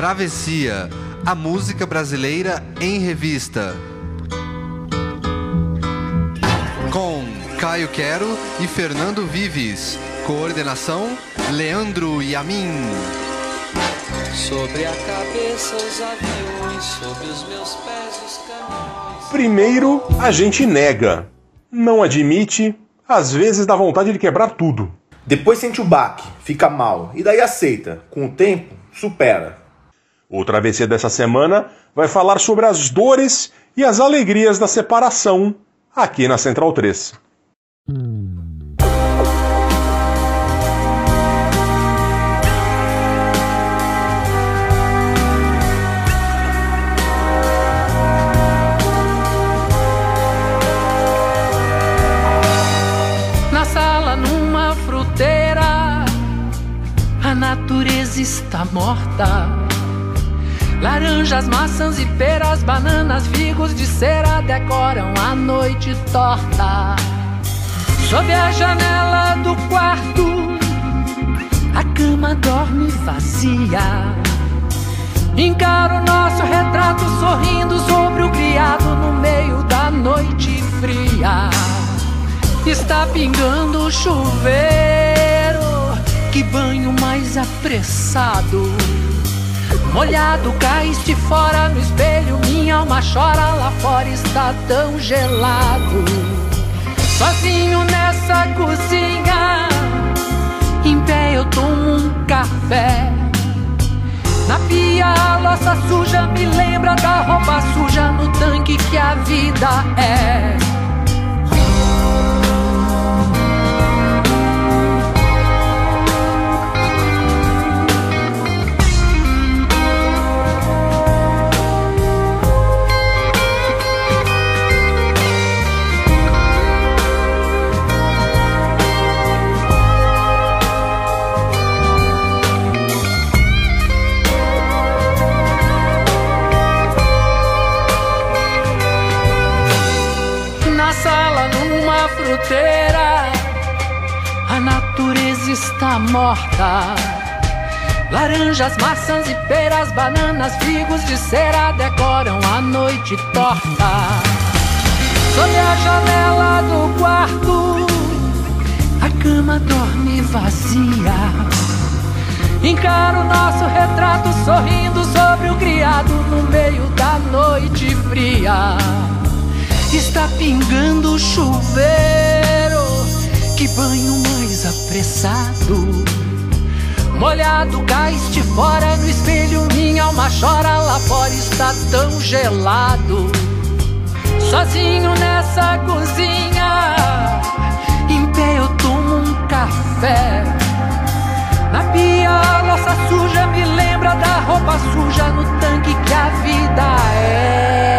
Travessia, a música brasileira em revista. Com Caio Quero e Fernando Vives. Coordenação: Leandro Yamin. Sobre a cabeça os aviões, sobre os meus pés os caminhões. Primeiro, a gente nega, não admite, às vezes dá vontade de quebrar tudo. Depois sente o baque, fica mal, e daí aceita. Com o tempo, supera. O Travessia dessa semana vai falar sobre as dores e as alegrias da separação aqui na Central 3. Na sala, numa fruteira, a natureza está morta. Laranjas, maçãs e peras, bananas, figos de cera decoram a noite torta. Sob a janela do quarto, a cama dorme vazia. Encaro nosso retrato sorrindo sobre o criado no meio da noite fria. Está pingando o chuveiro, que banho mais apressado. Molhado, caíste fora no espelho, minha alma chora lá fora, está tão gelado. Sozinho nessa cozinha, em pé eu tomo um café. Na pia a louça suja me lembra da roupa suja no tanque que a vida é. Numa fruteira, a natureza está morta. Laranjas, maçãs e peras, bananas, figos de cera decoram a noite torta. Sob a janela do quarto, a cama dorme vazia. Encaro nosso retrato sorrindo sobre o criado no meio da noite fria. Está pingando o chuveiro, que banho mais apressado. Molhado, caíste fora no espelho, minha alma chora lá fora, está tão gelado. Sozinho nessa cozinha, em pé eu tomo um café. Na pia a louça suja me lembra da roupa suja no tanque que a vida é.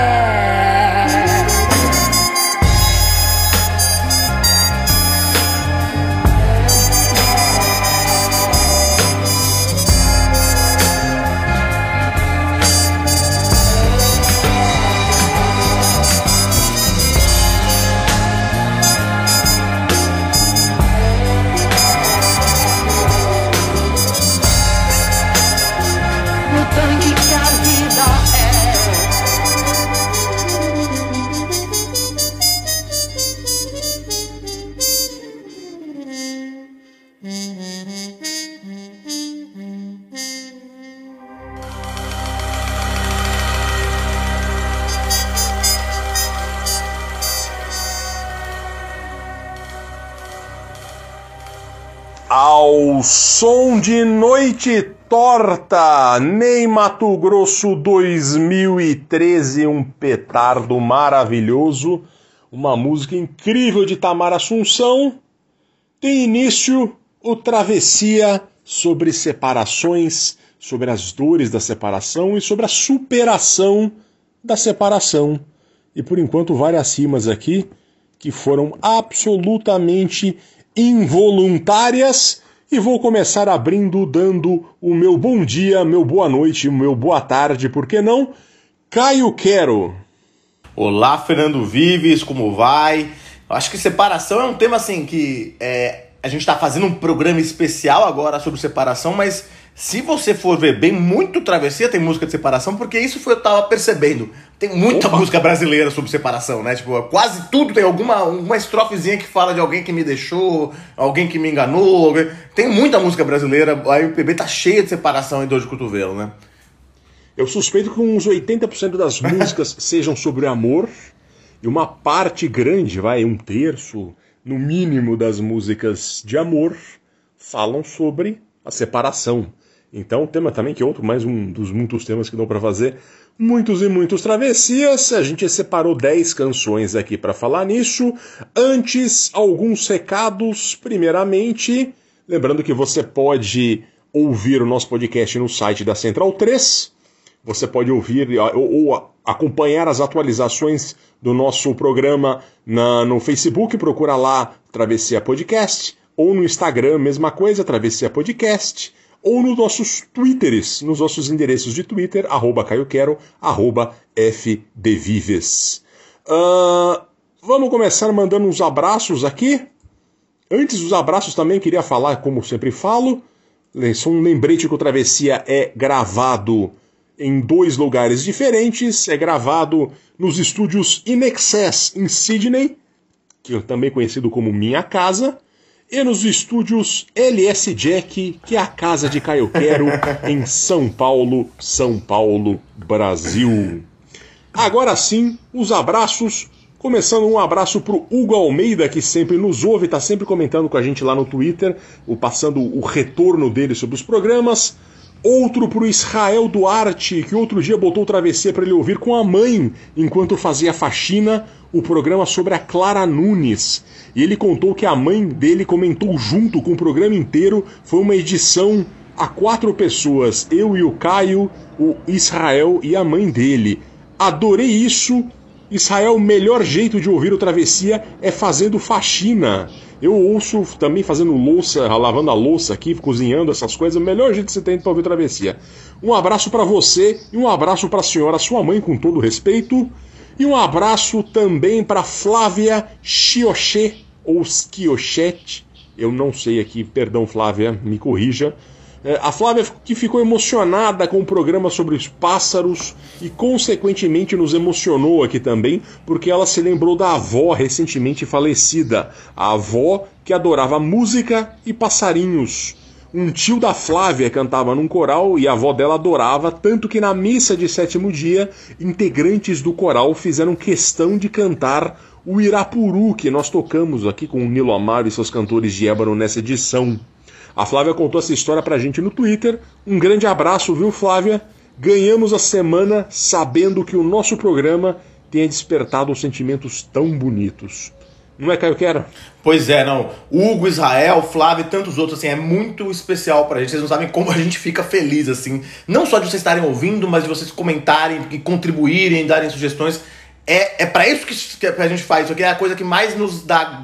Som de Noite Torta, Ney Mato Grosso 2013, um petardo maravilhoso, uma música incrível de Tamara Assunção. Tem início o Travessia sobre separações, sobre as dores da separação e sobre a superação da separação. E por enquanto várias rimas aqui que foram absolutamente involuntárias. E vou começar abrindo, dando o meu bom dia, meu boa noite, meu boa tarde, por que não? Caio Quero. Olá, Fernando Vives, como vai? Acho que separação é um tema assim que é, a gente está fazendo um programa especial agora sobre separação, mas se você for ver bem, muito travessia tem música de separação, porque isso foi eu tava percebendo. Tem muita Opa. música brasileira sobre separação, né? Tipo, quase tudo tem alguma uma estrofezinha que fala de alguém que me deixou, alguém que me enganou. Alguém... Tem muita música brasileira, a MPB tá cheia de separação e dor de cotovelo, né? Eu suspeito que uns 80% das músicas sejam sobre amor e uma parte grande, vai, um terço, no mínimo, das músicas de amor falam sobre a separação. Então, tema também que é outro, mais um dos muitos temas que dão para fazer. Muitos e muitos travessias. A gente separou 10 canções aqui para falar nisso. Antes, alguns recados. Primeiramente, lembrando que você pode ouvir o nosso podcast no site da Central 3. Você pode ouvir ou, ou acompanhar as atualizações do nosso programa na, no Facebook, procura lá Travessia Podcast, ou no Instagram, mesma coisa, Travessia Podcast ou nos nossos twitters, nos nossos endereços de Twitter, arroba caioquero, arroba fdvives. Uh, vamos começar mandando uns abraços aqui. Antes dos abraços também queria falar, como sempre falo, só um lembrete que o Travessia é gravado em dois lugares diferentes. É gravado nos estúdios Inexcess, em Sydney, que é também conhecido como Minha Casa, e nos estúdios LS Jack, que é a casa de Caio Quero, em São Paulo, São Paulo, Brasil. Agora sim, os abraços. Começando um abraço pro Hugo Almeida, que sempre nos ouve, está sempre comentando com a gente lá no Twitter, o, passando o retorno dele sobre os programas. Outro pro Israel Duarte, que outro dia botou travessia para ele ouvir com a mãe enquanto fazia faxina o programa sobre a Clara Nunes. E ele contou que a mãe dele comentou junto com o programa inteiro. Foi uma edição a quatro pessoas: eu e o Caio, o Israel e a mãe dele. Adorei isso. Israel, o melhor jeito de ouvir o Travessia é fazendo faxina. Eu ouço também fazendo louça, lavando a louça aqui, cozinhando essas coisas. O melhor jeito que você tem para ouvir Travessia. Um abraço para você e um abraço para a senhora, sua mãe, com todo respeito. E um abraço também para Flávia Chioché, ou Schiochete, eu não sei aqui, perdão Flávia, me corrija. É, a Flávia que ficou emocionada com o programa sobre os pássaros e, consequentemente, nos emocionou aqui também, porque ela se lembrou da avó recentemente falecida, a avó que adorava música e passarinhos. Um tio da Flávia cantava num coral e a avó dela adorava, tanto que na missa de sétimo dia, integrantes do coral fizeram questão de cantar o Irapuru, que nós tocamos aqui com o Nilo Amaro e seus cantores de ébano nessa edição. A Flávia contou essa história pra gente no Twitter. Um grande abraço, viu, Flávia? Ganhamos a semana sabendo que o nosso programa tenha despertado sentimentos tão bonitos. Não é, Caio Quero? Pois é, não. Hugo, Israel, Flávio e tantos outros, assim, é muito especial pra gente. Vocês não sabem como a gente fica feliz, assim. Não só de vocês estarem ouvindo, mas de vocês comentarem, e contribuírem, darem sugestões. É, é para isso que, a gente faz. Isso aqui é a coisa que mais nos dá.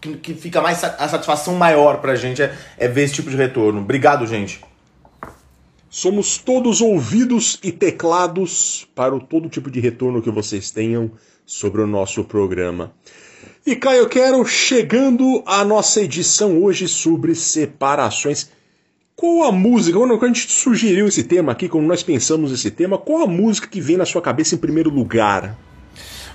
que, que fica mais. a satisfação maior pra gente é, é ver esse tipo de retorno. Obrigado, gente. Somos todos ouvidos e teclados para todo tipo de retorno que vocês tenham sobre o nosso programa. E Caio, eu quero chegando à nossa edição hoje sobre separações. Qual a música, quando a gente sugeriu esse tema aqui, quando nós pensamos esse tema, qual a música que vem na sua cabeça em primeiro lugar?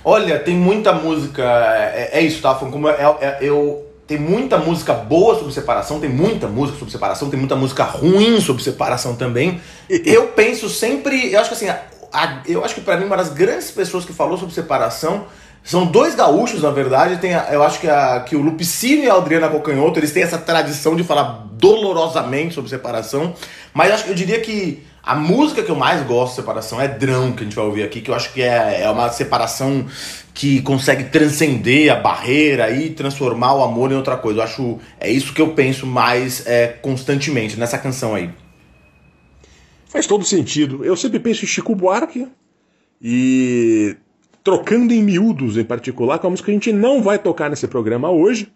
Olha, tem muita música, é, é isso, tá? Como é, é, eu tem muita música boa sobre separação, tem muita música sobre separação, tem muita música ruim sobre separação também. eu penso sempre, eu acho que assim, a, a, eu acho que para mim uma das grandes pessoas que falou sobre separação são dois gaúchos, na verdade. Tem a, eu acho que, a, que o Lupicínio e a Adriana Cocanhoto, eles têm essa tradição de falar dolorosamente sobre separação. Mas acho, eu diria que a música que eu mais gosto de separação é Drão, que a gente vai ouvir aqui, que eu acho que é, é uma separação que consegue transcender a barreira e transformar o amor em outra coisa. Eu acho é isso que eu penso mais é, constantemente nessa canção aí. Faz todo sentido. Eu sempre penso em Chico Buarque e Trocando em Miúdos, em particular, que é uma música que a gente não vai tocar nesse programa hoje.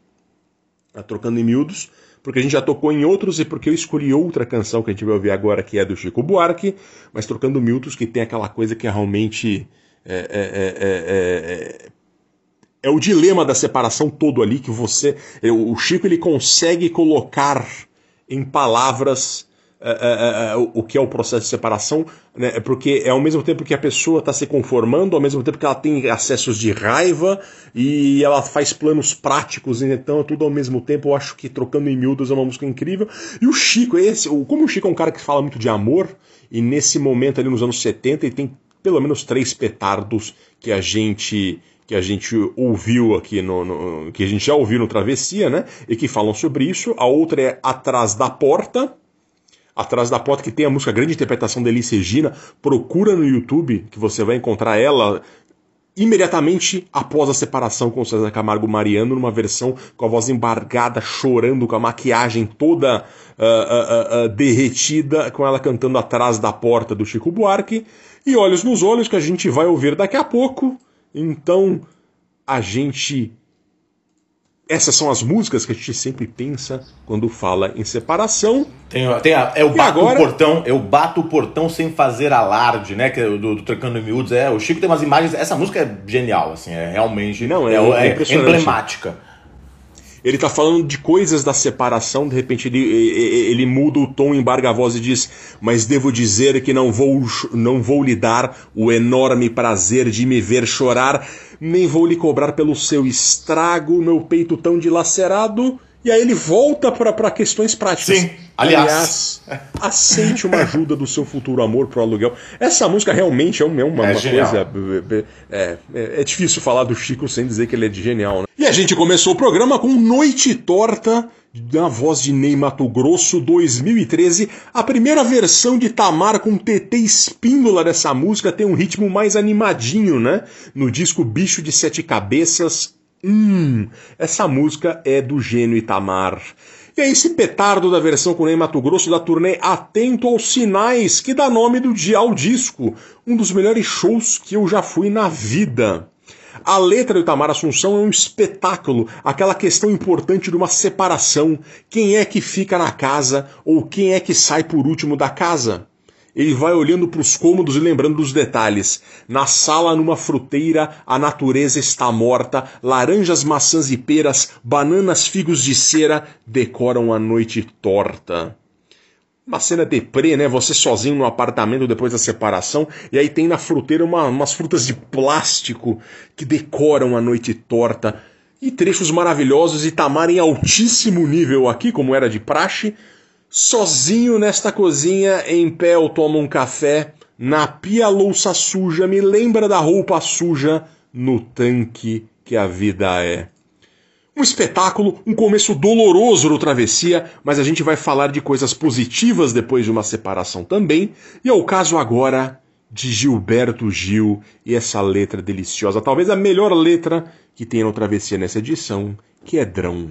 Tá Trocando em Miúdos, porque a gente já tocou em outros e porque eu escolhi outra canção que a gente vai ouvir agora, que é do Chico Buarque, mas Trocando Miúdos, que tem aquela coisa que é realmente. É, é, é, é, o dilema da separação todo ali, que você. O Chico ele consegue colocar em palavras é, é, o que é o processo de separação, né? porque é ao mesmo tempo que a pessoa está se conformando, ao mesmo tempo que ela tem acessos de raiva e ela faz planos práticos, então é tudo ao mesmo tempo. Eu acho que Trocando em Miúdos é uma música incrível. E o Chico, esse, como o Chico é um cara que fala muito de amor, e nesse momento ali nos anos 70 ele tem pelo menos três petardos que a gente que a gente ouviu aqui no, no, que a gente já ouviu no Travessia, né? E que falam sobre isso. A outra é Atrás da Porta, Atrás da Porta, que tem a música Grande Interpretação da Elis Regina. Procura no YouTube, que você vai encontrar ela imediatamente após a separação com César Camargo Mariano, numa versão com a voz embargada, chorando, com a maquiagem toda uh, uh, uh, derretida, com ela cantando Atrás da Porta do Chico Buarque. E Olhos nos Olhos, que a gente vai ouvir daqui a pouco. Então, a gente essas são as músicas que a gente sempre pensa quando fala em separação. Tem, tem a, eu bato agora... o portão, eu bato o portão sem fazer alarde, né? Que é do, do Trocando Miúdos. É, o Chico tem umas imagens. Essa música é genial, assim, é realmente. Não, é, é, é emblemática ele tá falando de coisas da separação, de repente ele, ele muda o tom, embarga a voz e diz: Mas devo dizer que não vou, não vou lhe dar o enorme prazer de me ver chorar, nem vou lhe cobrar pelo seu estrago, meu peito tão dilacerado. E aí ele volta para questões práticas. Sim, aliás. aliás. aceite uma ajuda do seu futuro amor pro aluguel. Essa música realmente é uma, é uma, é coisa. É, é, é, difícil falar do Chico sem dizer que ele é de genial, né? E a gente começou o programa com Noite Torta, na voz de Ney Mato Grosso 2013. A primeira versão de Tamar com TT Espíndola dessa música tem um ritmo mais animadinho, né? No disco Bicho de Sete Cabeças, Hum, essa música é do gênio Itamar. E é esse petardo da versão com Ney Mato Grosso da turnê Atento aos Sinais, que dá nome do dia ao disco, um dos melhores shows que eu já fui na vida. A letra do Itamar Assunção é um espetáculo, aquela questão importante de uma separação. Quem é que fica na casa ou quem é que sai por último da casa? Ele vai olhando para os cômodos e lembrando dos detalhes. Na sala, numa fruteira, a natureza está morta, laranjas, maçãs e peras, bananas, figos de cera decoram a noite torta. Uma cena deprê, né? Você sozinho no apartamento depois da separação, e aí tem na fruteira uma, umas frutas de plástico que decoram a noite torta. E trechos maravilhosos e Tamar em altíssimo nível aqui, como era de praxe, Sozinho nesta cozinha, em pé eu tomo um café, na pia louça suja me lembra da roupa suja no tanque que a vida é. Um espetáculo, um começo doloroso no Travessia, mas a gente vai falar de coisas positivas depois de uma separação também, e é o caso agora de Gilberto Gil e essa letra deliciosa, talvez a melhor letra que tem no Travessia nessa edição, que é Drão.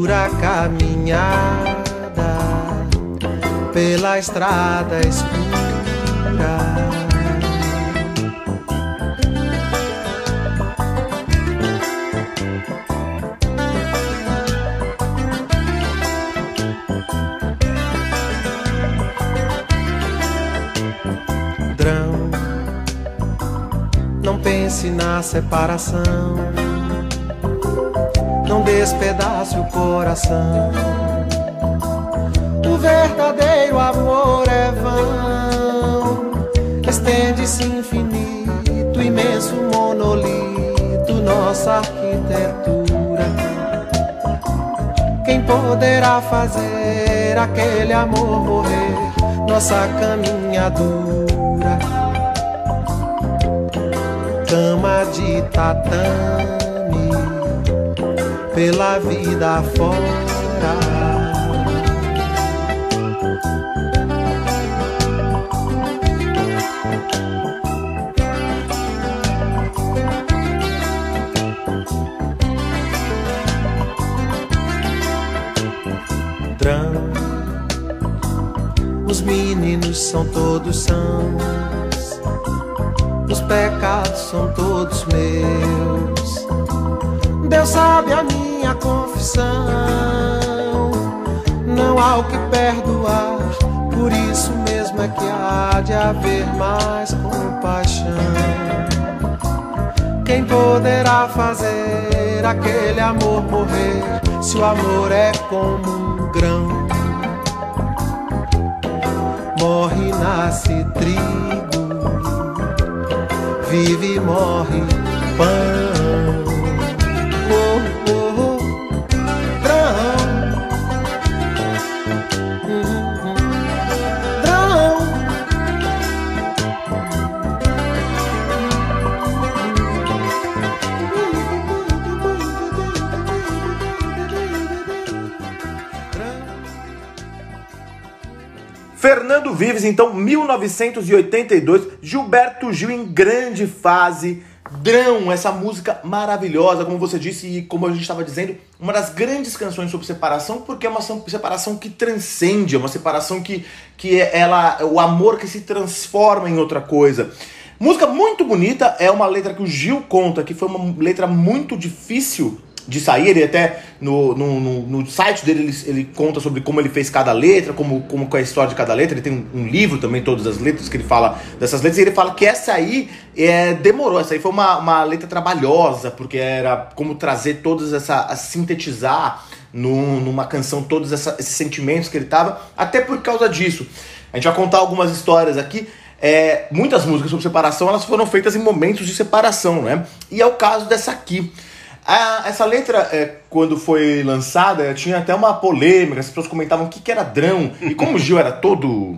Dura caminhada pela estrada escura. Drão, não pense na separação não despedace o coração. O verdadeiro amor é vão, estende-se infinito, imenso monolito, nossa arquitetura. Quem poderá fazer aquele amor morrer, nossa caminhadura? Cama de tatame pela vida fora. Os meninos são todos sãos, os pecados são todos meus. Deus sabe a minha confissão, não há o que perdoar, por isso mesmo é que há de haver mais compaixão. Quem poderá fazer aquele amor morrer se o amor é como um grão? morre, nasce trigo, vive morre pão. Vives, então, 1982, Gilberto Gil em grande fase, Drão, essa música maravilhosa, como você disse e como a gente estava dizendo, uma das grandes canções sobre separação, porque é uma separação que transcende, é uma separação que, que é ela, o amor que se transforma em outra coisa. Música muito bonita, é uma letra que o Gil conta, que foi uma letra muito difícil de sair, ele até no, no, no, no site dele ele, ele, conta sobre como ele fez cada letra, como, como é a história de cada letra. Ele tem um, um, livro também, todas as letras, que ele fala dessas letras. E ele fala que essa aí é, demorou, essa aí foi uma, uma letra trabalhosa, porque era como trazer todas essa. Sintetizar numa canção todos essa, esses sentimentos que ele tava, até por causa disso. A gente vai contar algumas histórias aqui. É, muitas músicas sobre separação elas foram feitas em momentos de separação, né? E é o caso dessa aqui. Ah, essa letra, é, quando foi lançada, tinha até uma polêmica, as pessoas comentavam o que, que era drão. E como o Gil era todo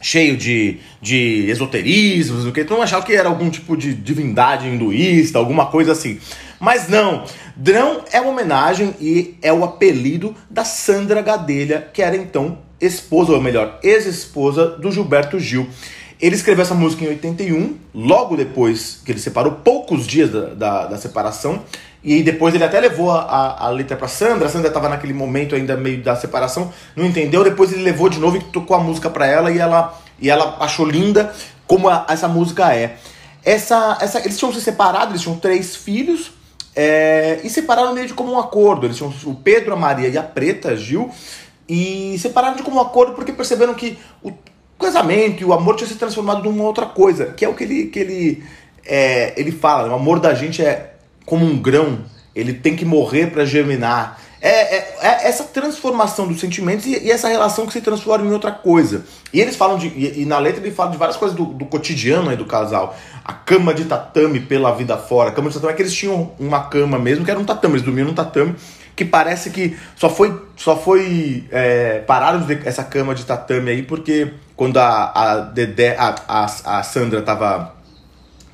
cheio de, de esoterismos, o que então achava que era algum tipo de divindade hinduísta, alguma coisa assim. Mas não, Drão é uma homenagem e é o apelido da Sandra Gadelha, que era então esposa, ou melhor, ex-esposa do Gilberto Gil. Ele escreveu essa música em 81, logo depois que ele separou, poucos dias da, da, da separação. E depois ele até levou a, a letra para Sandra. A Sandra estava naquele momento ainda meio da separação, não entendeu. Depois ele levou de novo e tocou a música para ela e ela, e ela achou linda como a, essa música é. Essa, essa, eles tinham se separado, eles tinham três filhos é, e separaram meio de como um acordo. Eles tinham o Pedro, a Maria e a Preta, Gil, e separaram de como um acordo porque perceberam que o casamento e o amor tinha se transformado numa outra coisa, que é o que ele, que ele, é, ele fala. Né? O amor da gente é como um grão, ele tem que morrer para germinar. É, é, é, essa transformação dos sentimentos e, e, essa relação que se transforma em outra coisa. E eles falam de. E, e na letra ele fala de várias coisas do, do cotidiano aí do casal. A cama de tatame pela vida fora. A cama de tatame é que eles tinham uma cama mesmo, que era um tatame, eles dormiam num tatame que parece que só foi, só foi é, pararam essa cama de tatame aí porque quando a, a Dedé, a, a, a Sandra tava,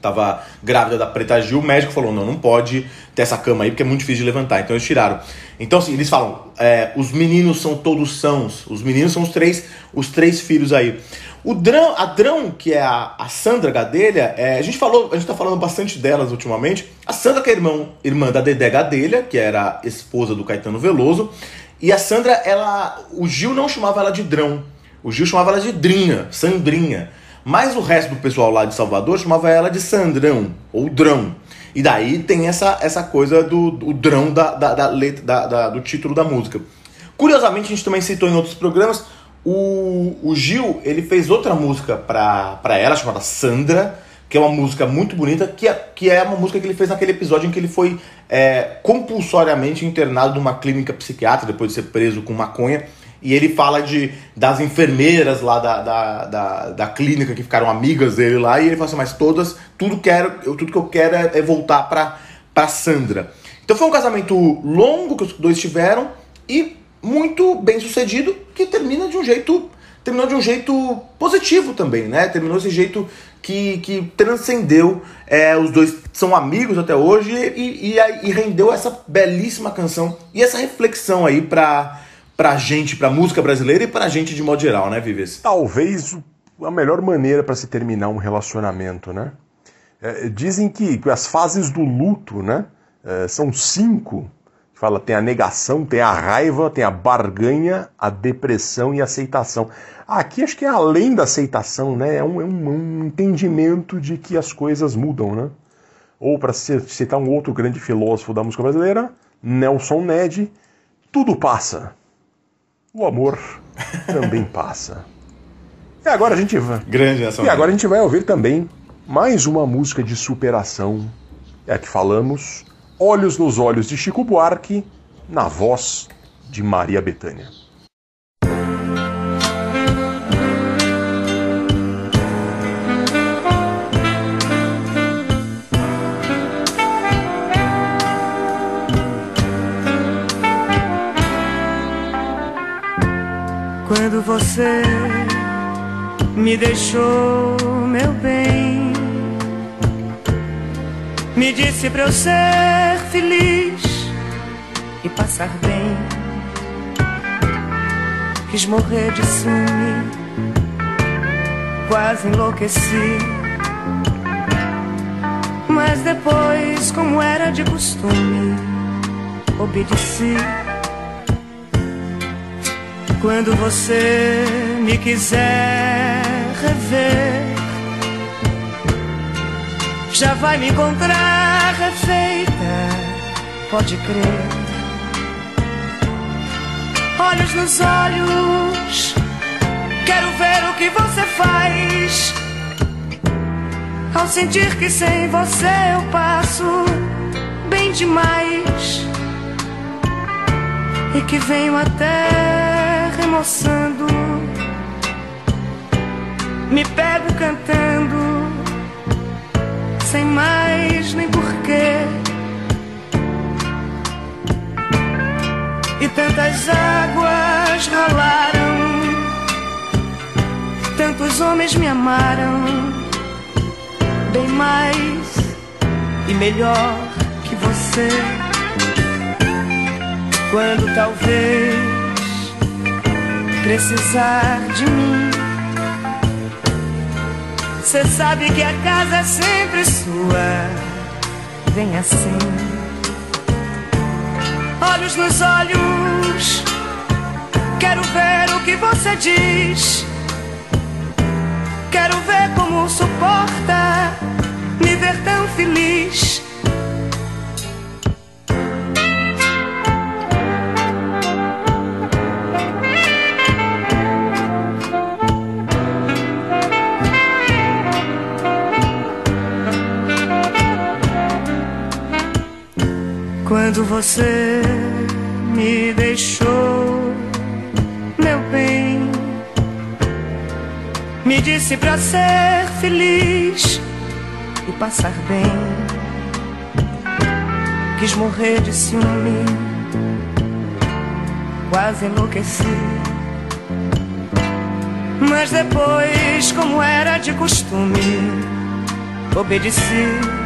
tava grávida da Preta Gil, o médico falou, não, não pode ter essa cama aí porque é muito difícil de levantar, então eles tiraram. Então assim, eles falam, é, os meninos são todos sãos, os meninos são os três, os três filhos aí. O Drão, a Drão, que é a, a Sandra Gadelha, é, a gente falou, a gente tá falando bastante delas ultimamente. A Sandra, que é irmão, irmã da Dedé Gadelha, que era esposa do Caetano Veloso. E a Sandra, ela. O Gil não chamava ela de Drão. O Gil chamava ela de Drinha, Sandrinha. Mas o resto do pessoal lá de Salvador chamava ela de Sandrão, ou Drão. E daí tem essa, essa coisa do, do drão da, da, da letra, da, da, do título da música. Curiosamente, a gente também citou em outros programas o, o Gil, ele fez outra música pra, pra ela, chamada Sandra, que é uma música muito bonita, que é, que é uma música que ele fez naquele episódio em que ele foi é, compulsoriamente internado numa clínica psiquiátrica, depois de ser preso com maconha. E ele fala de, das enfermeiras lá da, da, da, da clínica que ficaram amigas dele lá, e ele fala assim, mas todas, tudo, quero, eu, tudo que eu quero é, é voltar pra, pra Sandra. Então foi um casamento longo que os dois tiveram, e muito bem sucedido, que termina de um jeito terminou de um jeito positivo também, né? Terminou desse jeito que, que transcendeu. É, os dois são amigos até hoje e, e, e, rendeu essa belíssima canção e essa reflexão aí pra, pra gente, pra música brasileira e pra gente de modo geral, né, Vives? Talvez a melhor maneira para se terminar um relacionamento, né? É, dizem que as fases do luto, né? É, são cinco. Fala, tem a negação, tem a raiva, tem a barganha, a depressão e a aceitação. Aqui acho que é além da aceitação, né? É um, é um, um entendimento de que as coisas mudam, né? Ou para citar um outro grande filósofo da música brasileira, Nelson Ned, tudo passa. O amor também passa. E agora a gente vai. Grande essa. E agora a gente vai ouvir também mais uma música de superação. É a que falamos, Olhos nos Olhos de Chico Buarque, na voz de Maria Bethânia. Quando você me deixou, meu bem. Me disse pra eu ser feliz e passar bem. Quis morrer de ciúme, quase enlouqueci. Mas depois, como era de costume, obedeci. Quando você me quiser rever, já vai me encontrar refeita, pode crer. Olhos nos olhos, quero ver o que você faz. Ao sentir que sem você eu passo bem demais e que venho até remoçando me pego cantando, sem mais nem porquê. E tantas águas rolaram, tantos homens me amaram, bem mais e melhor que você. Quando talvez precisar de mim Cê sabe que a casa é sempre sua. Vem assim. Olhos nos olhos. Quero ver o que você diz. Quero ver como suporta me ver tão feliz. Quando você me deixou, meu bem, me disse pra ser feliz e passar bem. Quis morrer de ciúme, quase enlouqueci. Mas depois, como era de costume, obedeci.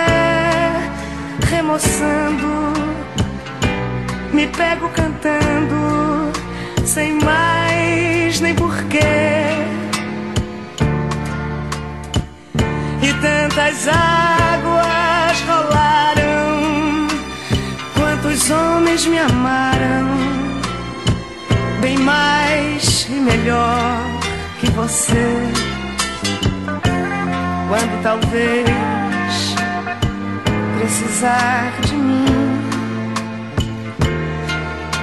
remoçando, me pego cantando, sem mais nem porquê. E tantas águas rolaram, quantos homens me amaram, bem mais e melhor que você. Quando talvez precisar de mim.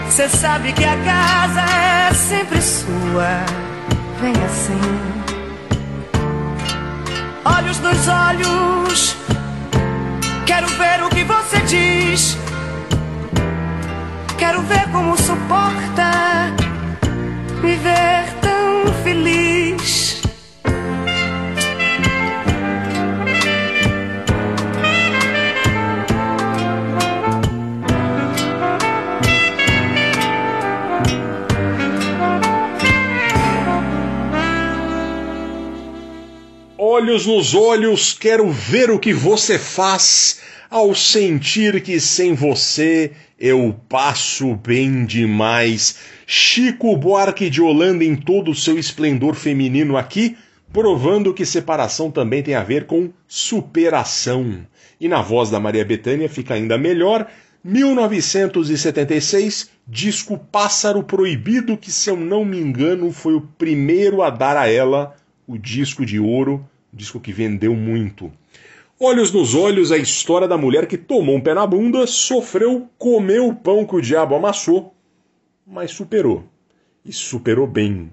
Você sabe que a casa é sempre sua. Vem assim. Olhos nos olhos. Quero ver o que você diz. Quero ver como suporta me ver Olhos nos olhos, quero ver o que você faz ao sentir que sem você eu passo bem demais. Chico Buarque de Holanda em todo o seu esplendor feminino aqui, provando que separação também tem a ver com superação. E na voz da Maria Bethânia fica ainda melhor, 1976, disco Pássaro Proibido, que se eu não me engano foi o primeiro a dar a ela o disco de ouro, disco que vendeu muito. Olhos nos olhos, a história da mulher que tomou um pé na bunda, sofreu, comeu o pão que o diabo amassou, mas superou. E superou bem.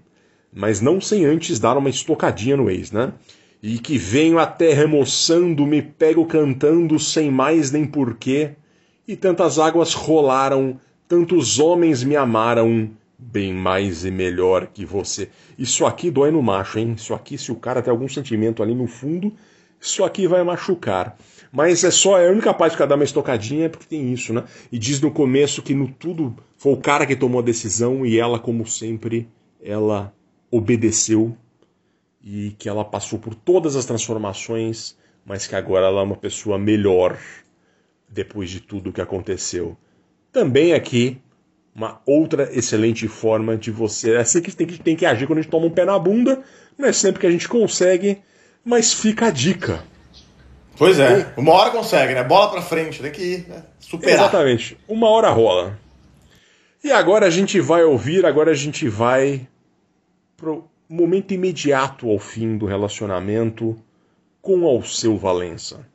Mas não sem antes dar uma estocadinha no ex, né? E que venho até remoçando, me pego cantando sem mais nem porquê, e tantas águas rolaram, tantos homens me amaram, bem mais e melhor que você. Isso aqui dói no macho, hein? Isso aqui, se o cara tem algum sentimento ali no fundo, isso aqui vai machucar. Mas é só, é a única parte que ela dá uma estocadinha é porque tem isso, né? E diz no começo que no tudo foi o cara que tomou a decisão e ela, como sempre, ela obedeceu e que ela passou por todas as transformações, mas que agora ela é uma pessoa melhor depois de tudo que aconteceu. Também aqui uma outra excelente forma de você. É assim que tem que, tem que agir quando a gente toma um pé na bunda. Não é sempre que a gente consegue, mas fica a dica. Pois é, uma hora consegue, né? Bola pra frente, tem que ir, né? superar. Exatamente, uma hora rola. E agora a gente vai ouvir, agora a gente vai pro momento imediato ao fim do relacionamento com Alceu Valença.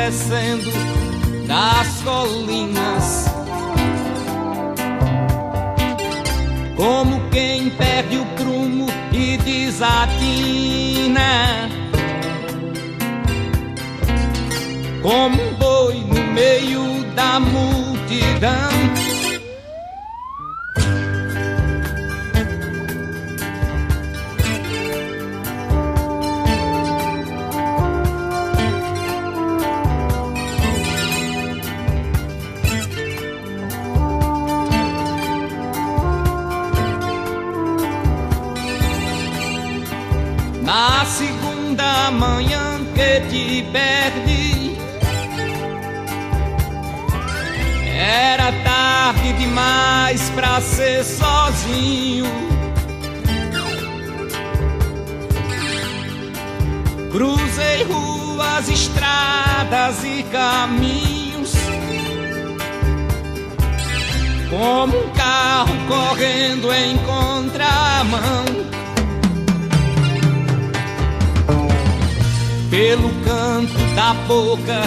Descendo das colinas, como quem perde o prumo e desatina. Como um boi no meio da multidão. Estradas e caminhos. Como um carro correndo em contramão. pelo canto da boca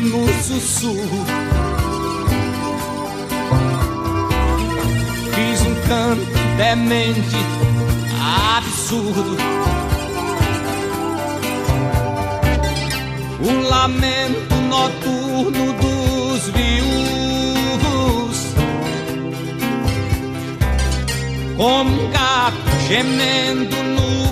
no sussurro. Fiz um canto demente, absurdo. O lamento noturno dos viúvos, como um gato gemendo no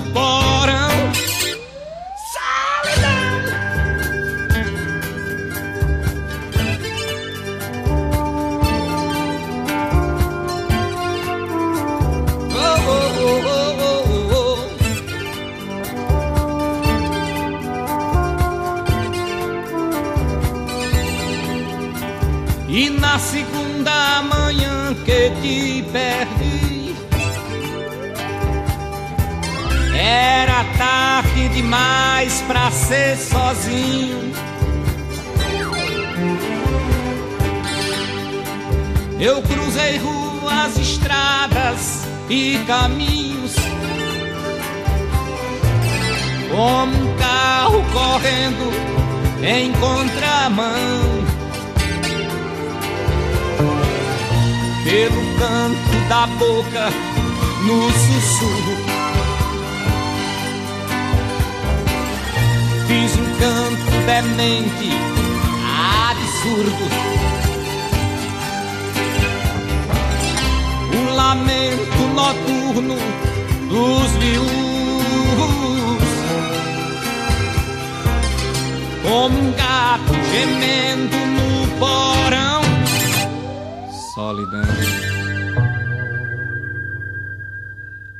te perdi. Era tarde demais pra ser sozinho. Eu cruzei ruas, estradas e caminhos. Como um carro correndo em contramão pelo canto da boca no sussurro. Fiz um canto demente, absurdo. Um lamento noturno dos viúvos. Como um gato gemendo no porão. Solidão.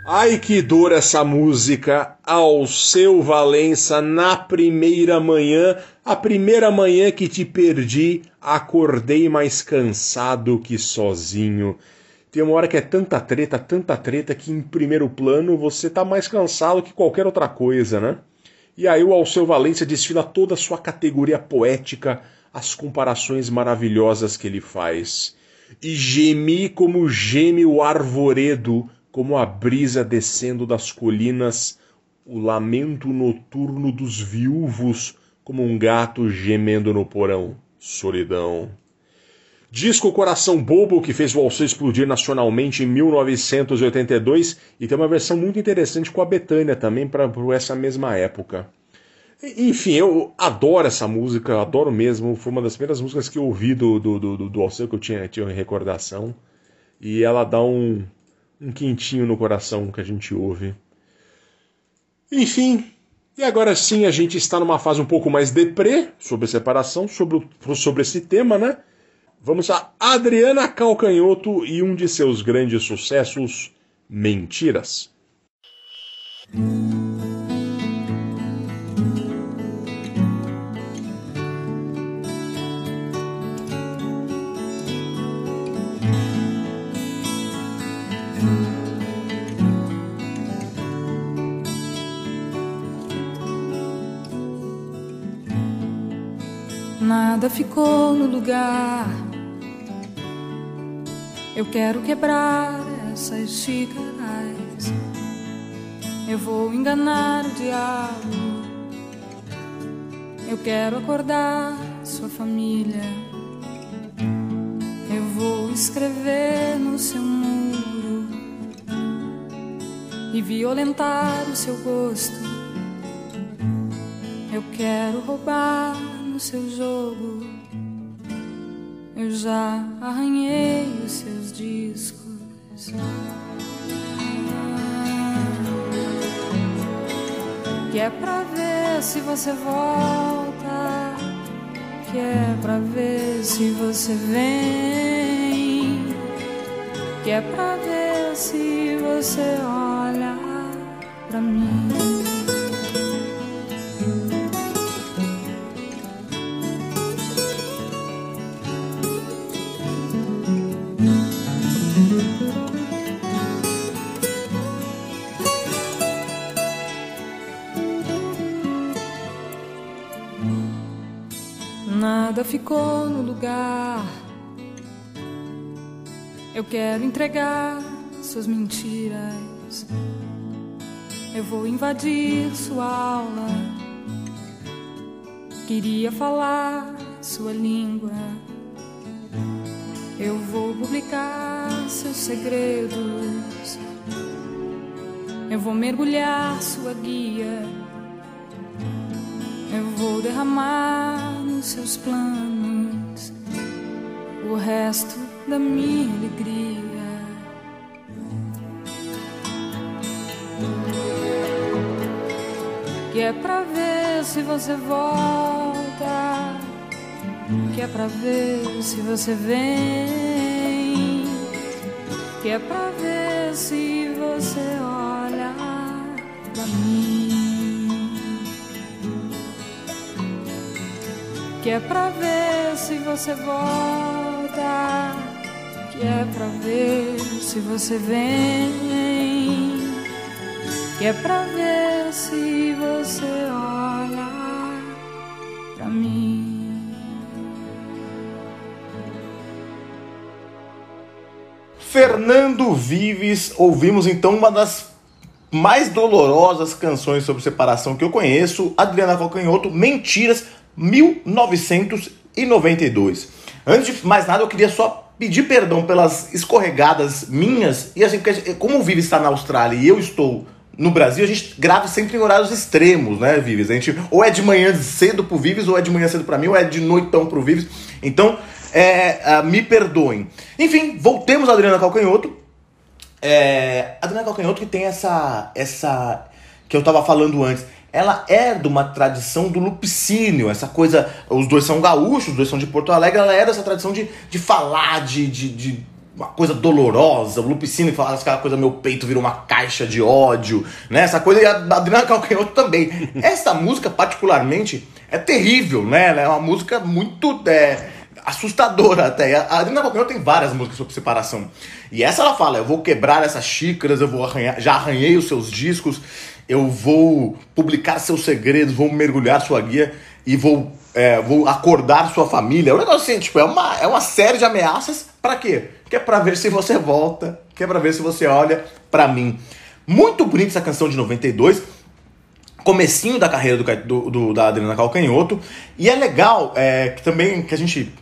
Ai que dor essa música ao seu Valença na primeira manhã, a primeira manhã que te perdi, acordei mais cansado que sozinho. Tem uma hora que é tanta treta, tanta treta que em primeiro plano você tá mais cansado que qualquer outra coisa, né? E aí o Alceu Valença desfila toda a sua categoria poética, as comparações maravilhosas que ele faz. E gemi como geme o arvoredo, como a brisa descendo das colinas, o lamento noturno dos viúvos, como um gato gemendo no porão. Solidão. Disco Coração Bobo, que fez o Alceu explodir nacionalmente em 1982, e tem uma versão muito interessante com a Betânia também para essa mesma época. Enfim, eu adoro essa música, eu adoro mesmo. Foi uma das primeiras músicas que eu ouvi do, do, do, do Alceu que eu tinha, tinha recordação. E ela dá um, um quentinho no coração que a gente ouve. Enfim, e agora sim a gente está numa fase um pouco mais deprê sobre separação, sobre, o- sobre esse tema, né? Vamos a Adriana Calcanhoto e um de seus grandes sucessos, Mentiras. Nada ficou no lugar. Eu quero quebrar essas xícaras. Eu vou enganar o diabo. Eu quero acordar sua família. Eu vou escrever no seu muro e violentar o seu gosto. Eu quero roubar seu jogo. Eu já arranhei os seus discos. Que é pra ver se você volta. Que é pra ver se você vem. Que é pra ver se você olha pra mim. Nada ficou no lugar. Eu quero entregar suas mentiras. Eu vou invadir sua aula. Queria falar sua língua. Eu vou publicar seus segredos. Eu vou mergulhar sua guia. Eu vou derramar nos seus planos o resto da minha alegria. Que é pra ver se você volta. Que é pra ver se você vem. Que é pra ver se você olha pra mim. Que é pra ver se você volta. Que é pra ver se você vem. Que é pra ver se você olha pra mim. Fernando Vives, ouvimos então uma das mais dolorosas canções sobre separação que eu conheço, Adriana Calcanhoto, Mentiras, 1992. Antes de mais nada, eu queria só pedir perdão pelas escorregadas minhas, e assim, como o Vives está na Austrália e eu estou no Brasil, a gente grava sempre em horários extremos, né, Vives? A gente ou é de manhã cedo pro Vives, ou é de manhã cedo para mim, ou é de noitão pro Vives. Então, é, uh, me perdoem. Enfim, voltemos a Adriana Calcanhoto. É, Adriana Calcanhoto que tem essa, essa que eu tava falando antes. Ela é de uma tradição do lupicínio, essa coisa. Os dois são gaúchos, os dois são de Porto Alegre. Ela é dessa tradição de, de falar, de, de, de uma coisa dolorosa, o Lupicínio fala aquela coisa, meu peito vira uma caixa de ódio, né? Essa coisa, e a Adriana Calcanhoto também. Essa música, particularmente, é terrível, né? Ela é uma música muito é, assustadora até. A Adriana Calcanhoto tem várias músicas sobre separação. E essa ela fala, eu vou quebrar essas xícaras, eu vou arranhar, já arranhei os seus discos, eu vou publicar seus segredos, vou mergulhar sua guia e vou, é, vou acordar sua família. É um negócio assim, tipo, é uma, é uma série de ameaças para quê? Que é pra ver se você volta, que é pra ver se você olha para mim. Muito bonita essa canção de 92, comecinho da carreira do, do, do, da Adriana Calcanhoto. E é legal é, que também que a gente,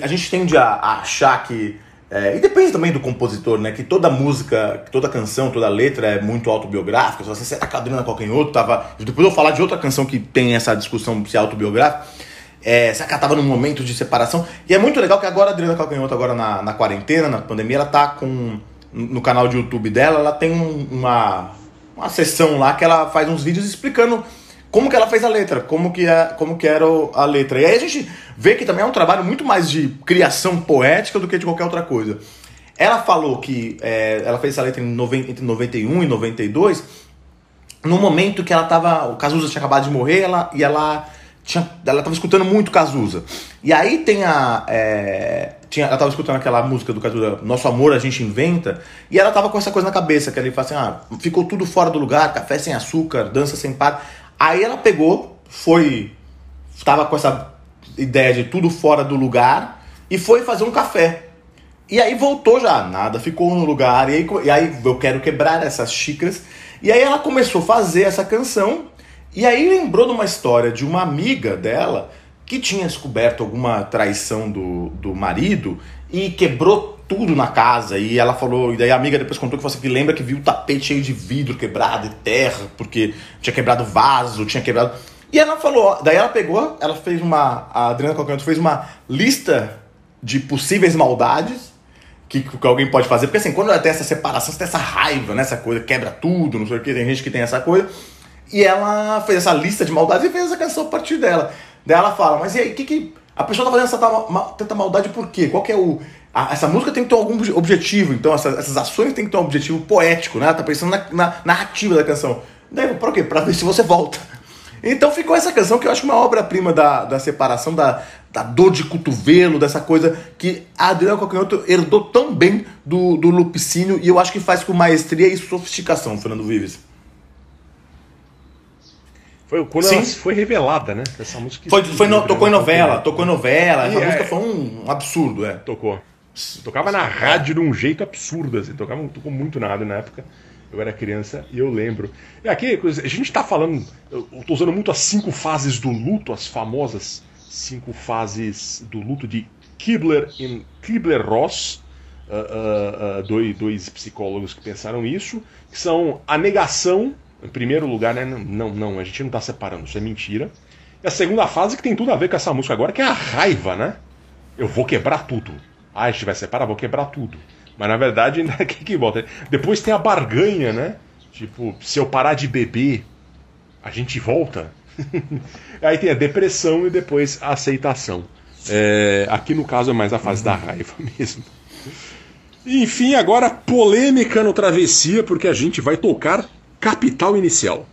a gente tende a, a achar que. É, e depende também do compositor, né? Que toda música, toda canção, toda letra é muito autobiográfica. Se você será que a Adriana Calcanhoto tava. Depois eu vou falar de outra canção que tem essa discussão se é autobiográfica. É, será que ela tava num momento de separação? E é muito legal que agora a Adriana Calcanhoto, agora na, na quarentena, na pandemia, ela tá com. No canal de YouTube dela, ela tem um, uma, uma sessão lá que ela faz uns vídeos explicando como que ela fez a letra, como que, é, como que era a letra. E aí a gente vê que também é um trabalho muito mais de criação poética do que de qualquer outra coisa. Ela falou que é, ela fez essa letra entre 91 e 92, no momento que ela tava. O Cazuza tinha acabado de morrer ela, e ela tinha, ela tava escutando muito Cazuza. E aí tem a. É, tinha, ela tava escutando aquela música do Cazuza, Nosso Amor a gente inventa, e ela tava com essa coisa na cabeça, que ele fala assim: ah, ficou tudo fora do lugar, café sem açúcar, dança sem par. Aí ela pegou, foi. Tava com essa ideia de tudo fora do lugar e foi fazer um café. E aí voltou já, nada ficou no lugar. E aí, e aí eu quero quebrar essas xícaras. E aí ela começou a fazer essa canção e aí lembrou de uma história de uma amiga dela que tinha descoberto alguma traição do, do marido e quebrou tudo na casa. E ela falou, e daí a amiga depois contou que você que lembra que viu o tapete cheio de vidro quebrado e terra, porque tinha quebrado vaso, tinha quebrado. E ela falou, daí ela pegou, ela fez uma. A Adriana Calcanto fez uma lista de possíveis maldades que, que alguém pode fazer. Porque assim, quando tem essa separação, você tem essa raiva, né? Essa coisa, quebra tudo, não sei o que, tem gente que tem essa coisa. E ela fez essa lista de maldades e fez essa canção a partir dela. Daí ela fala, mas e aí, que que. A pessoa tá fazendo essa tanta maldade por quê? Qual que é o. A, essa música tem que ter algum objetivo, então essas, essas ações têm que ter um objetivo poético, né? Ela tá pensando na, na narrativa da canção. Daí, pra quê? Pra ver se você volta. Então ficou essa canção que eu acho uma obra-prima da, da separação, da, da dor de cotovelo, dessa coisa que a Adriana Calcanhoto herdou tão bem do, do Lupicínio e eu acho que faz com maestria e sofisticação, Fernando Vives. Foi quando Sim. ela foi revelada, né? Essa música. Foi, foi no, tocou em novela, tocou em novela. Essa e música é, foi um absurdo, é. Tocou. Tocava na rádio de um jeito absurdo, assim. Tocava, tocou muito na rádio na época. Eu era criança e eu lembro. E aqui, a gente está falando. Eu estou usando muito as cinco fases do luto, as famosas cinco fases do luto de Kibler em Kibler-Ross. uh, uh, uh, dois, dois psicólogos que pensaram isso, que são a negação, em primeiro lugar, né? Não, não, a gente não está separando, isso é mentira. E a segunda fase que tem tudo a ver com essa música agora, que é a raiva, né? Eu vou quebrar tudo. Ah, a gente vai separar, vou quebrar tudo. Mas na verdade ainda é que, que volta. Depois tem a barganha, né? Tipo, se eu parar de beber, a gente volta. Aí tem a depressão e depois a aceitação. É, aqui no caso é mais a fase da raiva mesmo. Enfim, agora polêmica no Travessia, porque a gente vai tocar Capital Inicial.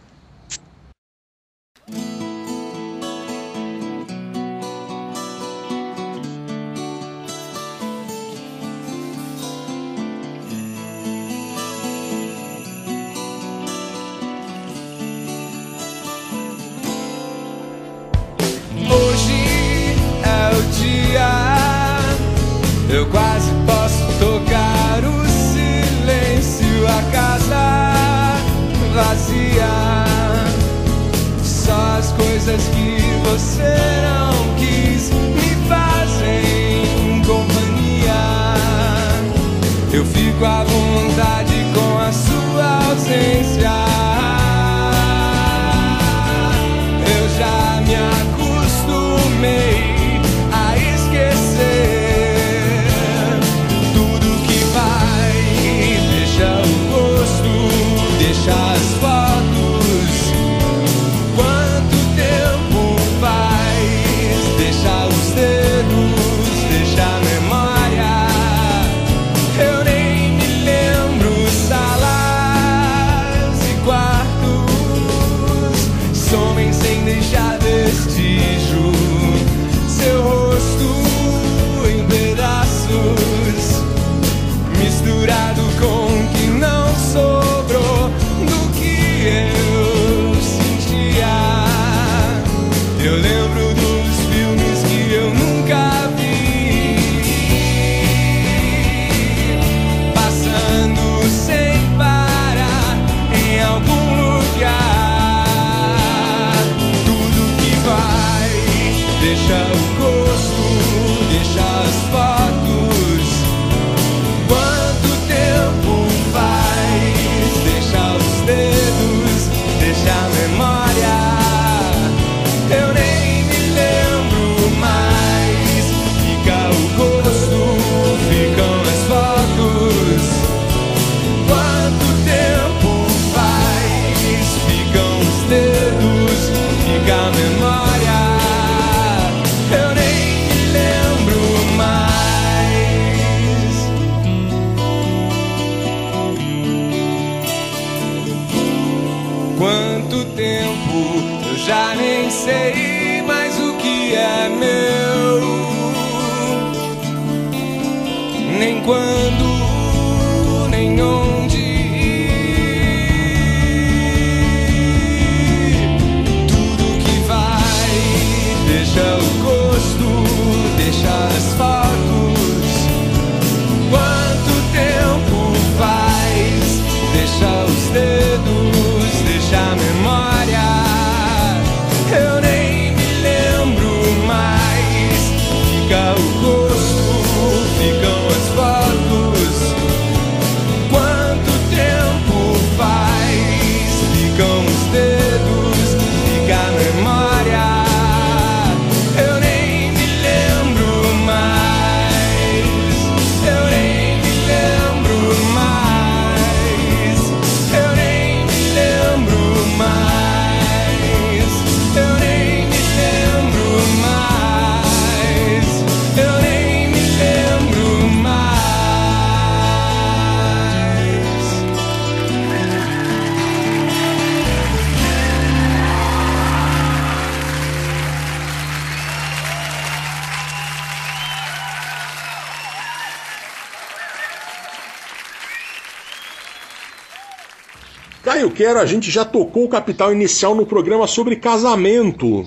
Caio Quero, a gente já tocou o Capital Inicial no programa sobre casamento.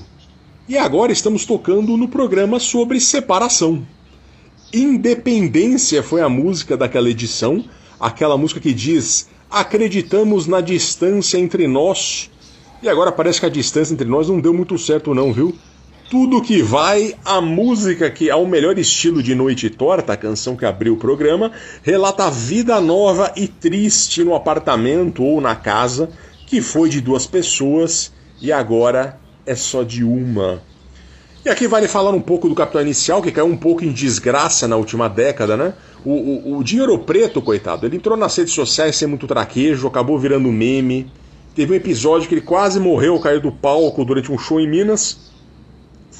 E agora estamos tocando no programa sobre separação. Independência foi a música daquela edição, aquela música que diz: Acreditamos na distância entre nós. E agora parece que a distância entre nós não deu muito certo, não, viu? Tudo que vai, a música que é o melhor estilo de Noite Torta, a canção que abriu o programa, relata a vida nova e triste no apartamento ou na casa, que foi de duas pessoas e agora é só de uma. E aqui vale falar um pouco do Capitão Inicial, que caiu um pouco em desgraça na última década, né? O, o, o Dinheiro Preto, coitado, ele entrou nas redes sociais sem muito traquejo, acabou virando meme. Teve um episódio que ele quase morreu, caiu do palco durante um show em Minas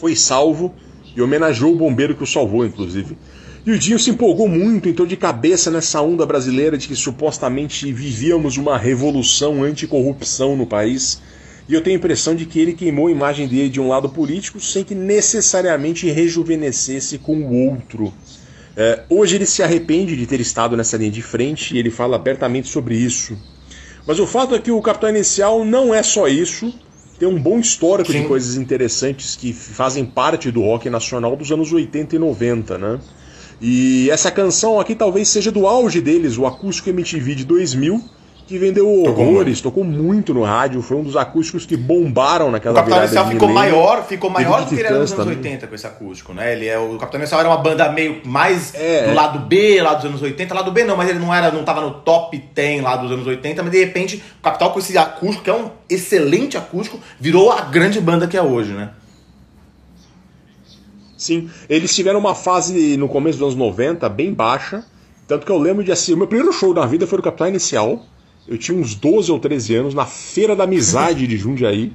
foi salvo e homenageou o bombeiro que o salvou, inclusive. E o Dinho se empolgou muito, entrou de cabeça nessa onda brasileira de que supostamente vivíamos uma revolução anticorrupção no país. E eu tenho a impressão de que ele queimou a imagem dele de um lado político sem que necessariamente rejuvenescesse com o outro. É, hoje ele se arrepende de ter estado nessa linha de frente e ele fala abertamente sobre isso. Mas o fato é que o Capitão Inicial não é só isso tem um bom histórico Sim. de coisas interessantes que fazem parte do rock nacional dos anos 80 e 90, né? E essa canção aqui talvez seja do auge deles, o Acústico MTV de 2000, que vendeu horrores, tocou, tocou muito no rádio, foi um dos acústicos que bombaram naquela O Capitão Inicial ficou maior, ficou maior do que ele era nos anos 80 com esse acústico, né? Ele é, o Capitão Inicial era uma banda meio mais é, do lado B, lá dos anos 80, lado B não, mas ele não era, não tava no top 10 lá dos anos 80, mas de repente o Capital com esse acústico, que é um excelente acústico, virou a grande banda que é hoje, né? Sim, eles tiveram uma fase no começo dos anos 90 bem baixa, tanto que eu lembro de assim, o meu primeiro show da vida foi o Capital Inicial, eu tinha uns 12 ou 13 anos, na Feira da Amizade de Jundiaí.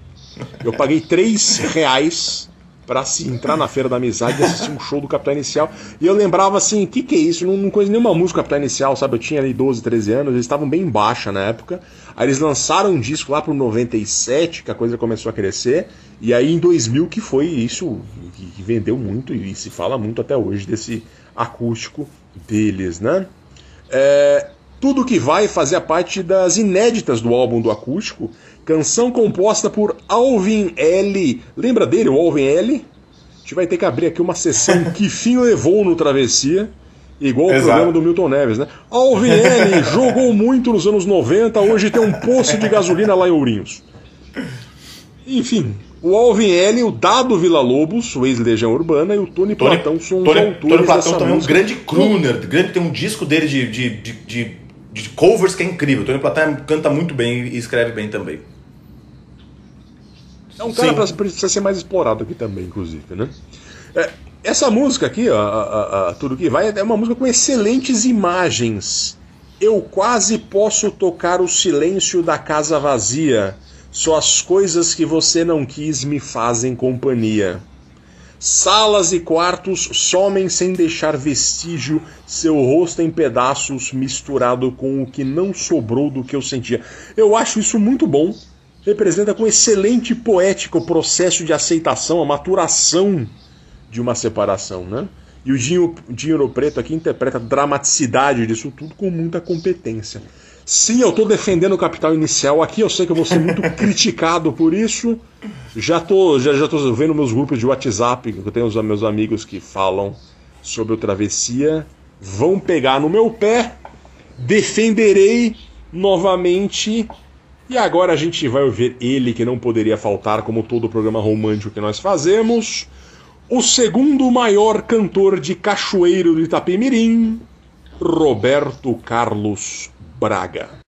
Eu paguei 3 reais para se entrar na Feira da Amizade e assistir um show do Capitão Inicial. E eu lembrava assim, o que, que é isso? Não, não conheço nenhuma música do Capitão Inicial, sabe? Eu tinha ali 12, 13 anos, eles estavam bem baixa na época. Aí eles lançaram um disco lá pro 97, que a coisa começou a crescer. E aí em 2000 que foi isso, que vendeu muito e se fala muito até hoje desse acústico deles, né? É, tudo que vai fazia parte das inéditas do álbum do acústico, canção composta por Alvin L. Lembra dele, o Alvin L? A gente vai ter que abrir aqui uma sessão que fim levou no Travessia, igual o programa do Milton Neves, né? Alvin L jogou muito nos anos 90, hoje tem um poço de gasolina lá em Ourinhos. Enfim, o Alvin L, o Dado Vila Lobos, o ex-Legião Urbana, e o Tony, Tony Platão são Tony, os autores Tony Platão também é um grande crooner, grande, tem um disco dele de, de, de, de de covers que é incrível. Tony Platão canta muito bem e escreve bem também. É um cara que precisa ser mais explorado aqui também, inclusive, né? É, essa música aqui, ó, a, a, a, Tudo Que Vai, é uma música com excelentes imagens. Eu quase posso tocar o silêncio da casa vazia. Só as coisas que você não quis me fazem companhia. Salas e quartos somem sem deixar vestígio, seu rosto em pedaços misturado com o que não sobrou do que eu sentia. Eu acho isso muito bom. Representa com excelente poético o processo de aceitação, a maturação de uma separação, né? E o Dinho, Dinho Preto aqui interpreta a dramaticidade disso tudo com muita competência. Sim, eu estou defendendo o capital inicial aqui, eu sei que eu vou ser muito criticado por isso. Já tô, já, já tô vendo meus grupos de WhatsApp, que eu tenho os meus amigos que falam sobre o Travessia. Vão pegar no meu pé, defenderei novamente. E agora a gente vai ouvir ele, que não poderia faltar, como todo o programa romântico que nós fazemos. O segundo maior cantor de Cachoeiro do Itapemirim, Roberto Carlos Braga.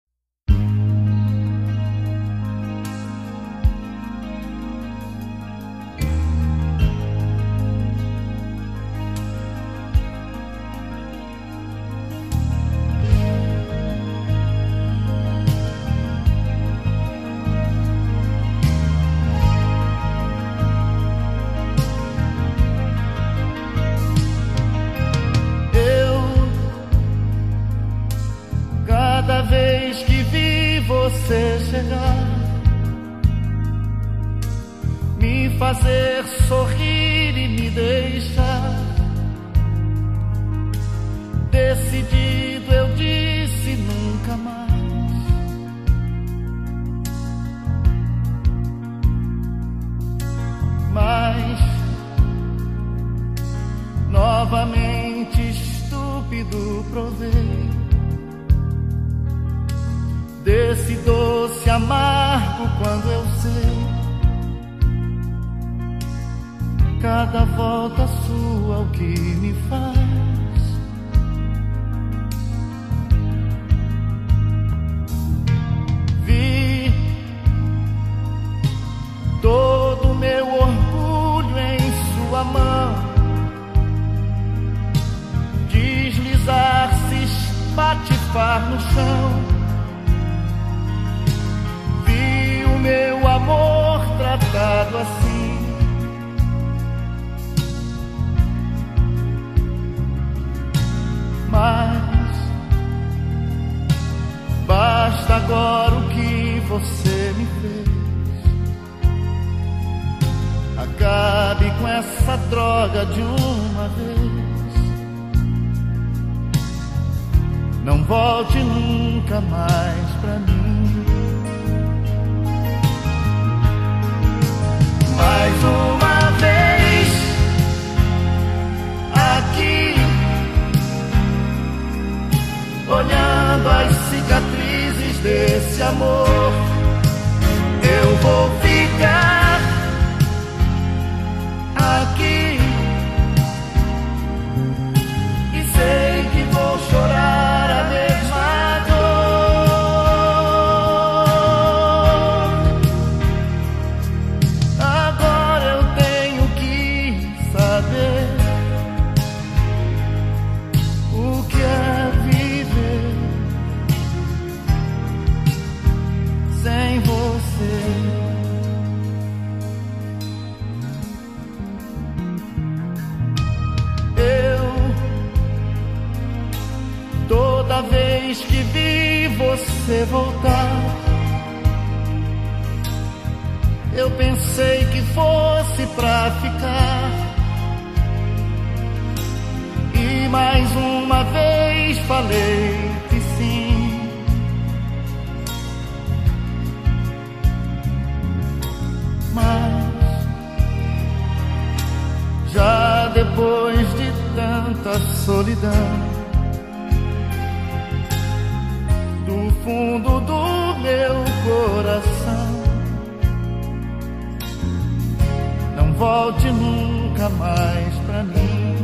fazer sorrir e me deixar. Decidido eu disse nunca mais. Mas novamente estúpido provei desse doce amargo quando eu sei cada volta sua o que me faz. Vi todo meu orgulho em sua mão deslizar, se espatifar no chão. Vi o meu amor tratado assim. Mas basta agora o que você me fez. Acabe com essa droga de uma vez. Não volte nunca mais pra mim. Mais uma olhando as cicatrizes desse amor, eu vou ficar aqui. E sei que vou chorar eu pensei que fosse pra ficar. E mais uma vez falei que sim. Mas já depois de tanta solidão, do fundo do meu coração, volte nunca mais pra mim.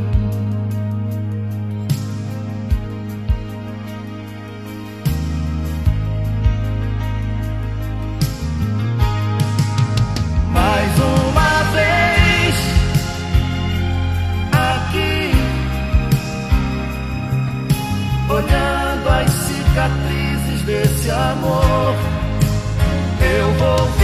Mais uma vez aqui, olhando as cicatrizes desse amor, eu vou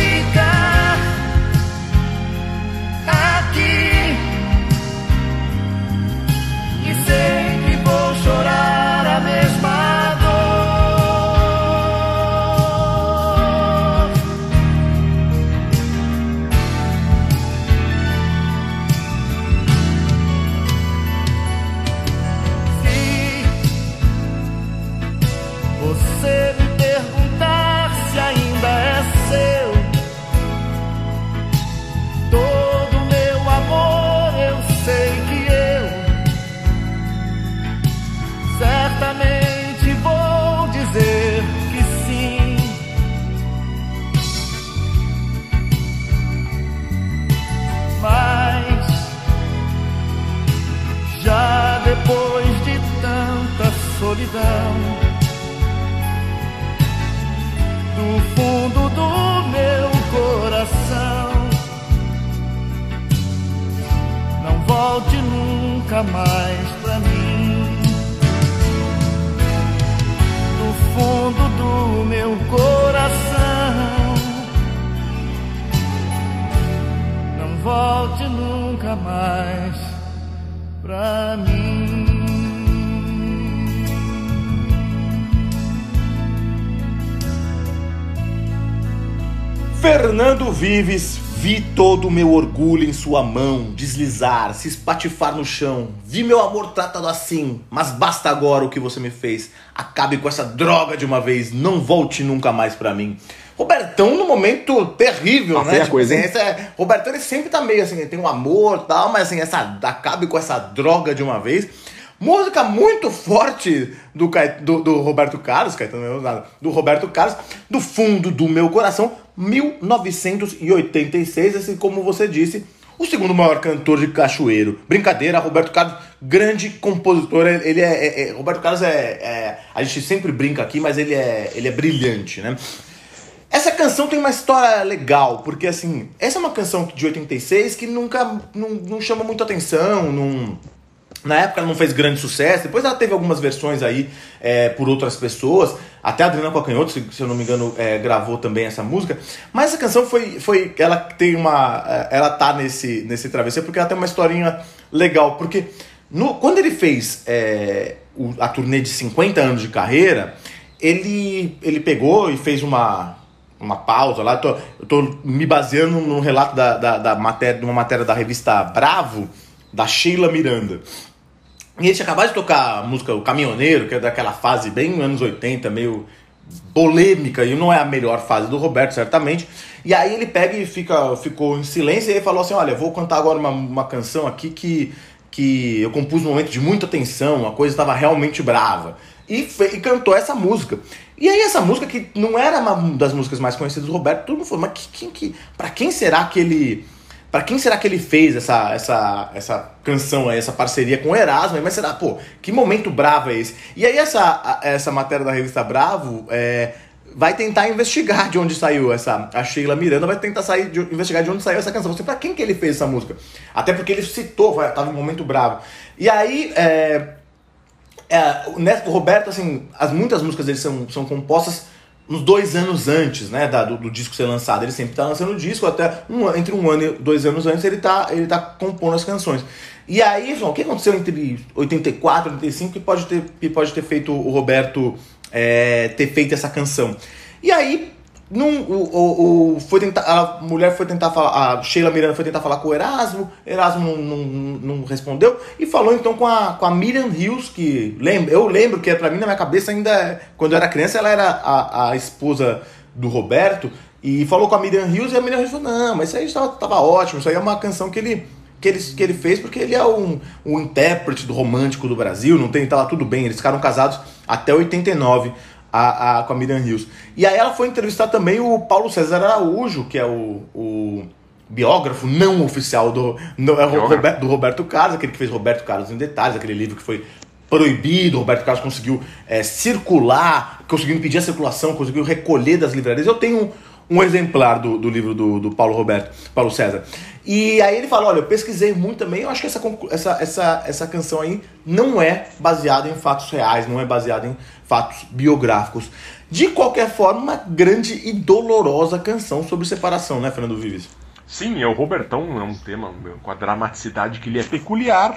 mais pra mim. Do fundo do meu coração, não volte nunca mais pra mim. Fernando Vives, vi todo o meu orgulho em sua mão deslizar, se espatifar no chão. Vi meu amor tratado assim, mas basta agora o que você me fez. Acabe com essa droga de uma vez, não volte nunca mais pra mim. Robertão no momento terrível, Ah, né? feia coisa, assim, é- Robertão ele sempre tá meio assim, ele tem um amor tal, mas assim, essa, acabe com essa droga de uma vez. Música muito forte do, do, do Roberto Carlos, Caetano do Roberto Carlos, do fundo do meu coração, 1986, assim como você disse, O segundo maior cantor de cachoeiro, brincadeira, Roberto Carlos, grande compositor. Ele é, é- é- Roberto Carlos é, é- A gente sempre brinca aqui, mas ele é, ele é brilhante, né? Essa canção tem uma história legal, porque assim, essa é uma canção de 86 que nunca não, não chama muita atenção, não, na época ela não fez grande sucesso, depois ela teve algumas versões aí é, por outras pessoas, até a Adriana Cocanhoto, se, se eu não me engano, é, gravou também essa música, mas essa canção foi, foi ela tem uma, é, ela tá nesse, nesse travesseiro porque ela tem uma historinha legal, porque no, quando ele fez é, o- a turnê de 50 anos de carreira, ele, ele pegou e fez uma, uma pausa lá. Eu tô, eu tô me baseando no relato da, da, da matéria, de uma matéria da revista Bravo, da Sheila Miranda. E ele tinha acabado de tocar a música O Caminhoneiro, que é daquela fase bem anos 80, meio polêmica, e não é a melhor fase do Roberto, certamente. E aí ele pega e fica, ficou em silêncio e aí falou assim: Olha, vou cantar agora uma, uma canção aqui que, que eu compus num momento de muita tensão, a coisa estava realmente brava. E, e cantou essa música. E aí essa música que não era uma das músicas mais conhecidas do Roberto, todo mundo falou, mas que, quem, que, pra quem será que ele... Pra quem será que ele fez essa, essa, essa canção aí, essa parceria com o Erasmo? Mas será, pô, que momento bravo é esse? E aí essa, essa matéria da revista Bravo é, vai tentar investigar de onde saiu essa. A Sheila Miranda vai tentar sair de- investigar de onde saiu essa canção. Você, pra quem que ele fez essa música? Até porque ele citou, vai, tava um momento bravo. E aí, é, é, o Roberto, assim, as, muitas músicas dele são, são compostas uns dois anos antes, né, da- do, do disco ser lançado. Ele sempre tá lançando o disco, até um, entre um ano e dois anos antes ele tá, ele tá compondo as canções. E aí, João, o que aconteceu entre 84 e 85 que pode ter, que pode ter feito o Roberto é, ter feito essa canção? E aí, num, o, o, o- foi tentar, a mulher foi tentar falar, a Sheila Miranda foi tentar falar com o Erasmo, Erasmo não, não, não respondeu, e falou então com a, com a Miriam Rios, que lembra, eu lembro que pra mim na minha cabeça ainda, quando eu era criança, ela era a, a esposa do Roberto, e falou com a Miriam Rios, e a Miriam Rios falou, não, mas isso aí tava, tava ótimo, isso aí é uma canção que ele, que ele, que ele fez porque ele é um, um intérprete do romântico do Brasil, não tem, tava tudo bem, eles ficaram casados até 89, a, a, com a Miriam Rios. E aí ela foi entrevistar também o Paulo César Araújo, que é o, o biógrafo não oficial do, no, é. Roberto, do Roberto Carlos, aquele que fez Roberto Carlos em Detalhes, aquele livro que foi proibido, o Roberto Carlos conseguiu é, circular, conseguiu impedir a circulação, conseguiu recolher das livrarias. Eu tenho um, um exemplar do, do livro do, do Paulo Roberto, Paulo César. E aí ele fala, olha, eu pesquisei muito também, eu acho que essa, essa, essa, essa canção aí não é baseada em fatos reais, não é baseada em fatos biográficos. De qualquer forma, uma grande e dolorosa canção sobre separação, né, Fernando Vives? Sim, é o Robertão é um tema com a dramaticidade que lhe é peculiar.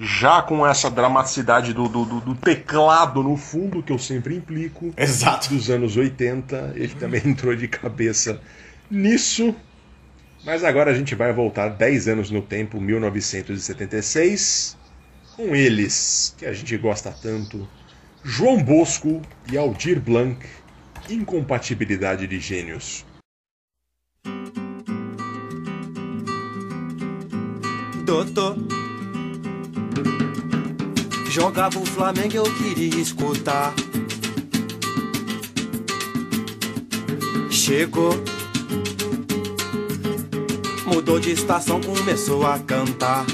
Já com essa dramaticidade do, do, do- do teclado no fundo, que eu sempre implico. Exato. Dos anos 80, ele também entrou de cabeça nisso. Mas agora a gente vai voltar 10 anos no tempo, 1976, com eles, que a gente gosta tanto, João Bosco e Aldir Blanc, Incompatibilidade de Gênios. Doutor Jogava o Flamengo eu queria escutar Chegou Mudou de estação, começou a cantar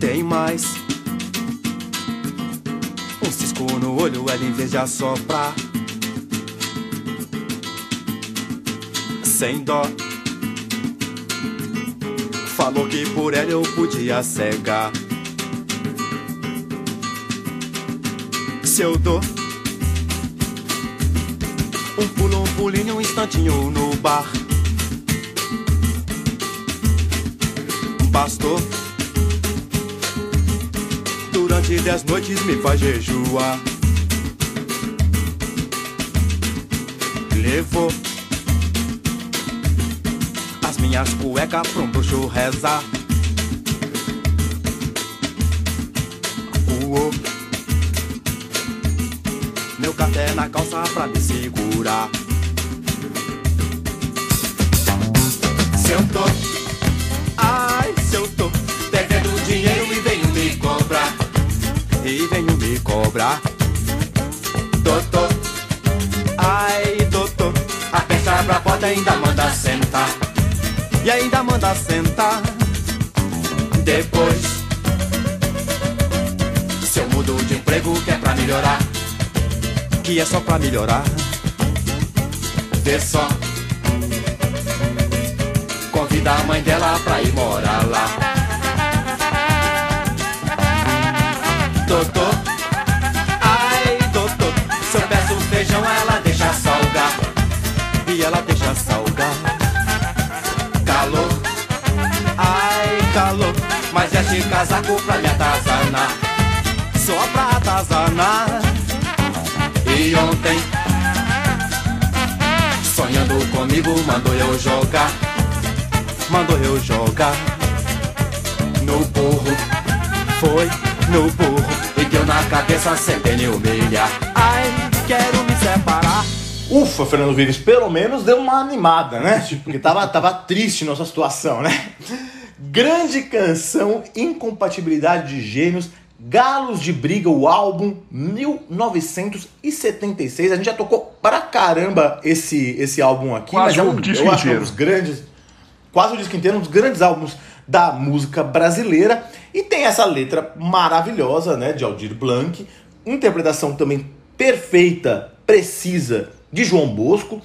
Tem mais Um cisco no olho, ela em vez de assoprar Sem dó Falou que por ela eu podia cegar. Se eu dou um pulo, um pulinho, um instantinho no bar. Bastou. Durante dez noites me faz jejuar. Levou as minhas cuecas pra um bruxo rezar. Uou. Meu café na calça pra me segurar. Se eu tô, ai, se eu tô devendo dinheiro e venho me cobrar. E venho me cobrar. Doutor, ai, doutor, a peça abre a porta e ainda manda sentar. E ainda manda sentar. Depois, se eu mudo de emprego que é pra melhorar, que é só pra melhorar. Vê só. Convida a mãe dela pra ir morar lá. Doutor, ai doutor, se eu peço feijão ela deixa salgar. E ela deixa salgar. Calor, ai calor, mas este casaco pra me atazanar. Só pra atazanar. E ontem, sonhando comigo, mandou eu jogar. Mandou eu jogar no burro. Foi no burro e deu na cabeça sem pneu meia. Ai, quero me separar. Ufa, Fernando Vires, pelo menos deu uma animada, né? Tipo, Porque tava, tava triste nossa situação, né? Grande canção, Incompatibilidade de Gênios, Galos de Briga, o álbum 1976. A gente já tocou pra caramba esse, esse álbum aqui, Quase mas é um, disco eu é um inteiro. dos grandes, quase o disco inteiro, um dos grandes álbuns da música brasileira. E tem essa letra maravilhosa, né, de Aldir Blanc, interpretação também perfeita, precisa de João Bosco.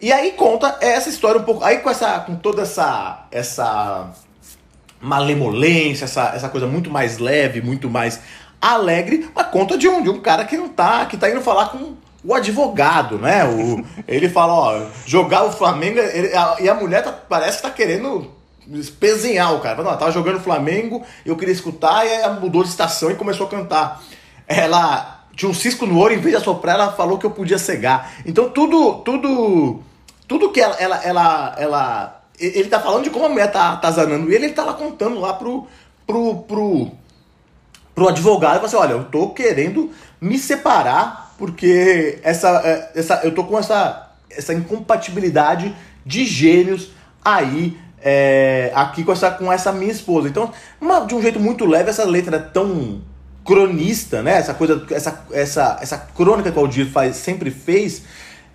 E aí conta essa história um pouco, aí com essa com toda essa essa malemolência, essa, essa coisa muito mais leve, muito mais alegre, mas conta de um, de um cara que não tá, que tá indo falar com o advogado, né? O, ele fala, ó, jogar o Flamengo, ele- a- e a mulher tá- parece que tá querendo espezinhar o cara. Fala, Não, tava jogando Flamengo, eu queria escutar, e ela mudou de estação e começou a cantar. Ela tinha um cisco no olho, em vez de assoprar, ela falou que eu podia cegar. Então tudo, tudo, tudo que ela, ela, ela, ela ele tá falando de como a mulher tá atazanando ele, ele tá lá contando lá pro, pro, pro, pro advogado e assim, olha, eu tô querendo me separar porque essa, é, essa, eu tô com essa, essa incompatibilidade de gênios aí é, aqui com essa, com essa minha esposa. Então, uma- de um jeito muito leve, essa letra é tão cronista, né? Essa coisa, essa, essa, essa crônica que o Aldir faz, sempre fez,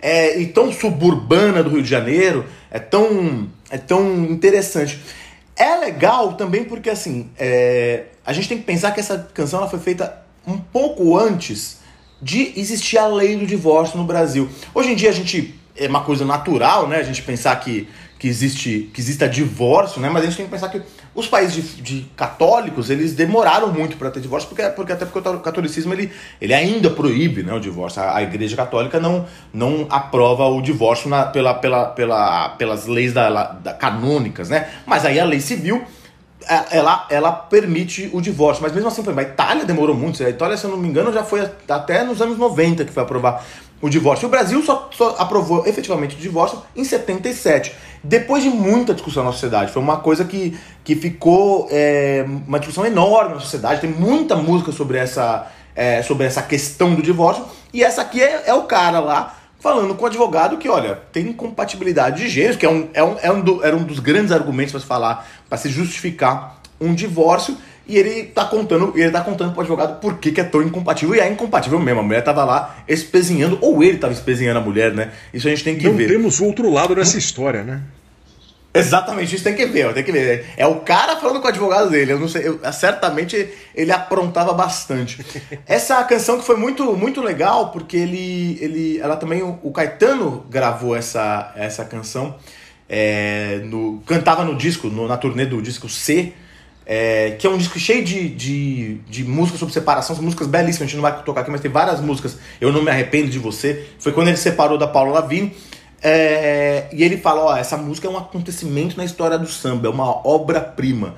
é, e tão suburbana do Rio de Janeiro, é tão, é tão interessante. É legal também porque, assim, é, a gente tem que pensar que essa canção ela foi feita um pouco antes de existir a lei do divórcio no Brasil. Hoje em dia a gente é uma coisa natural, né? A gente pensar que, que existe que exista divórcio, né? Mas a gente tem que pensar que os países de, de católicos eles demoraram muito para ter divórcio, porque, porque até porque o catolicismo ele, ele ainda proíbe né, o divórcio. A, a Igreja Católica não, não aprova o divórcio na- pela, pela, pela, pelas leis da, da- canônicas, né? Mas aí a lei civil é, ela, ela permite o divórcio. Mas mesmo assim, exemplo, a Itália demorou muito. A Itália, se eu não me engano, já foi até nos anos 90 que foi aprovar o divórcio. O Brasil só, só aprovou efetivamente o divórcio em 77. Depois de muita discussão na sociedade. Foi uma coisa que, que ficou é, uma discussão enorme na sociedade. Tem muita música sobre essa, é, sobre essa questão do divórcio. E essa aqui é, é o cara lá falando com o advogado que, olha, tem incompatibilidade de gêneros, que é um, é um, é um do- era um dos grandes argumentos para se falar, para se justificar um divórcio, e ele tá contando, ele tá contando pro advogado por que, que é tão incompatível, e é incompatível mesmo, a mulher tava lá espezinhando, ou ele tava espezinhando a mulher, né? Isso a gente tem que Não ver. temos o outro lado dessa história, né? Exatamente, isso tem que ver, tem que ver. É o cara falando com o advogado dele. Eu não sei, eu- certamente ele aprontava bastante. Essa canção que foi muito, muito legal, porque ele, ele, ela também o, o Caetano gravou essa, essa canção, é, no, cantava no disco, no- na turnê do disco C. é, que é um disco cheio de, de, de músicas sobre separação, são músicas belíssimas, a gente não vai tocar aqui, mas tem várias músicas. Eu não me arrependo de você. Foi quando ele separou da Paula Lavigne. É, e ele fala: ó, essa música é um acontecimento na história do samba, é uma obra-prima.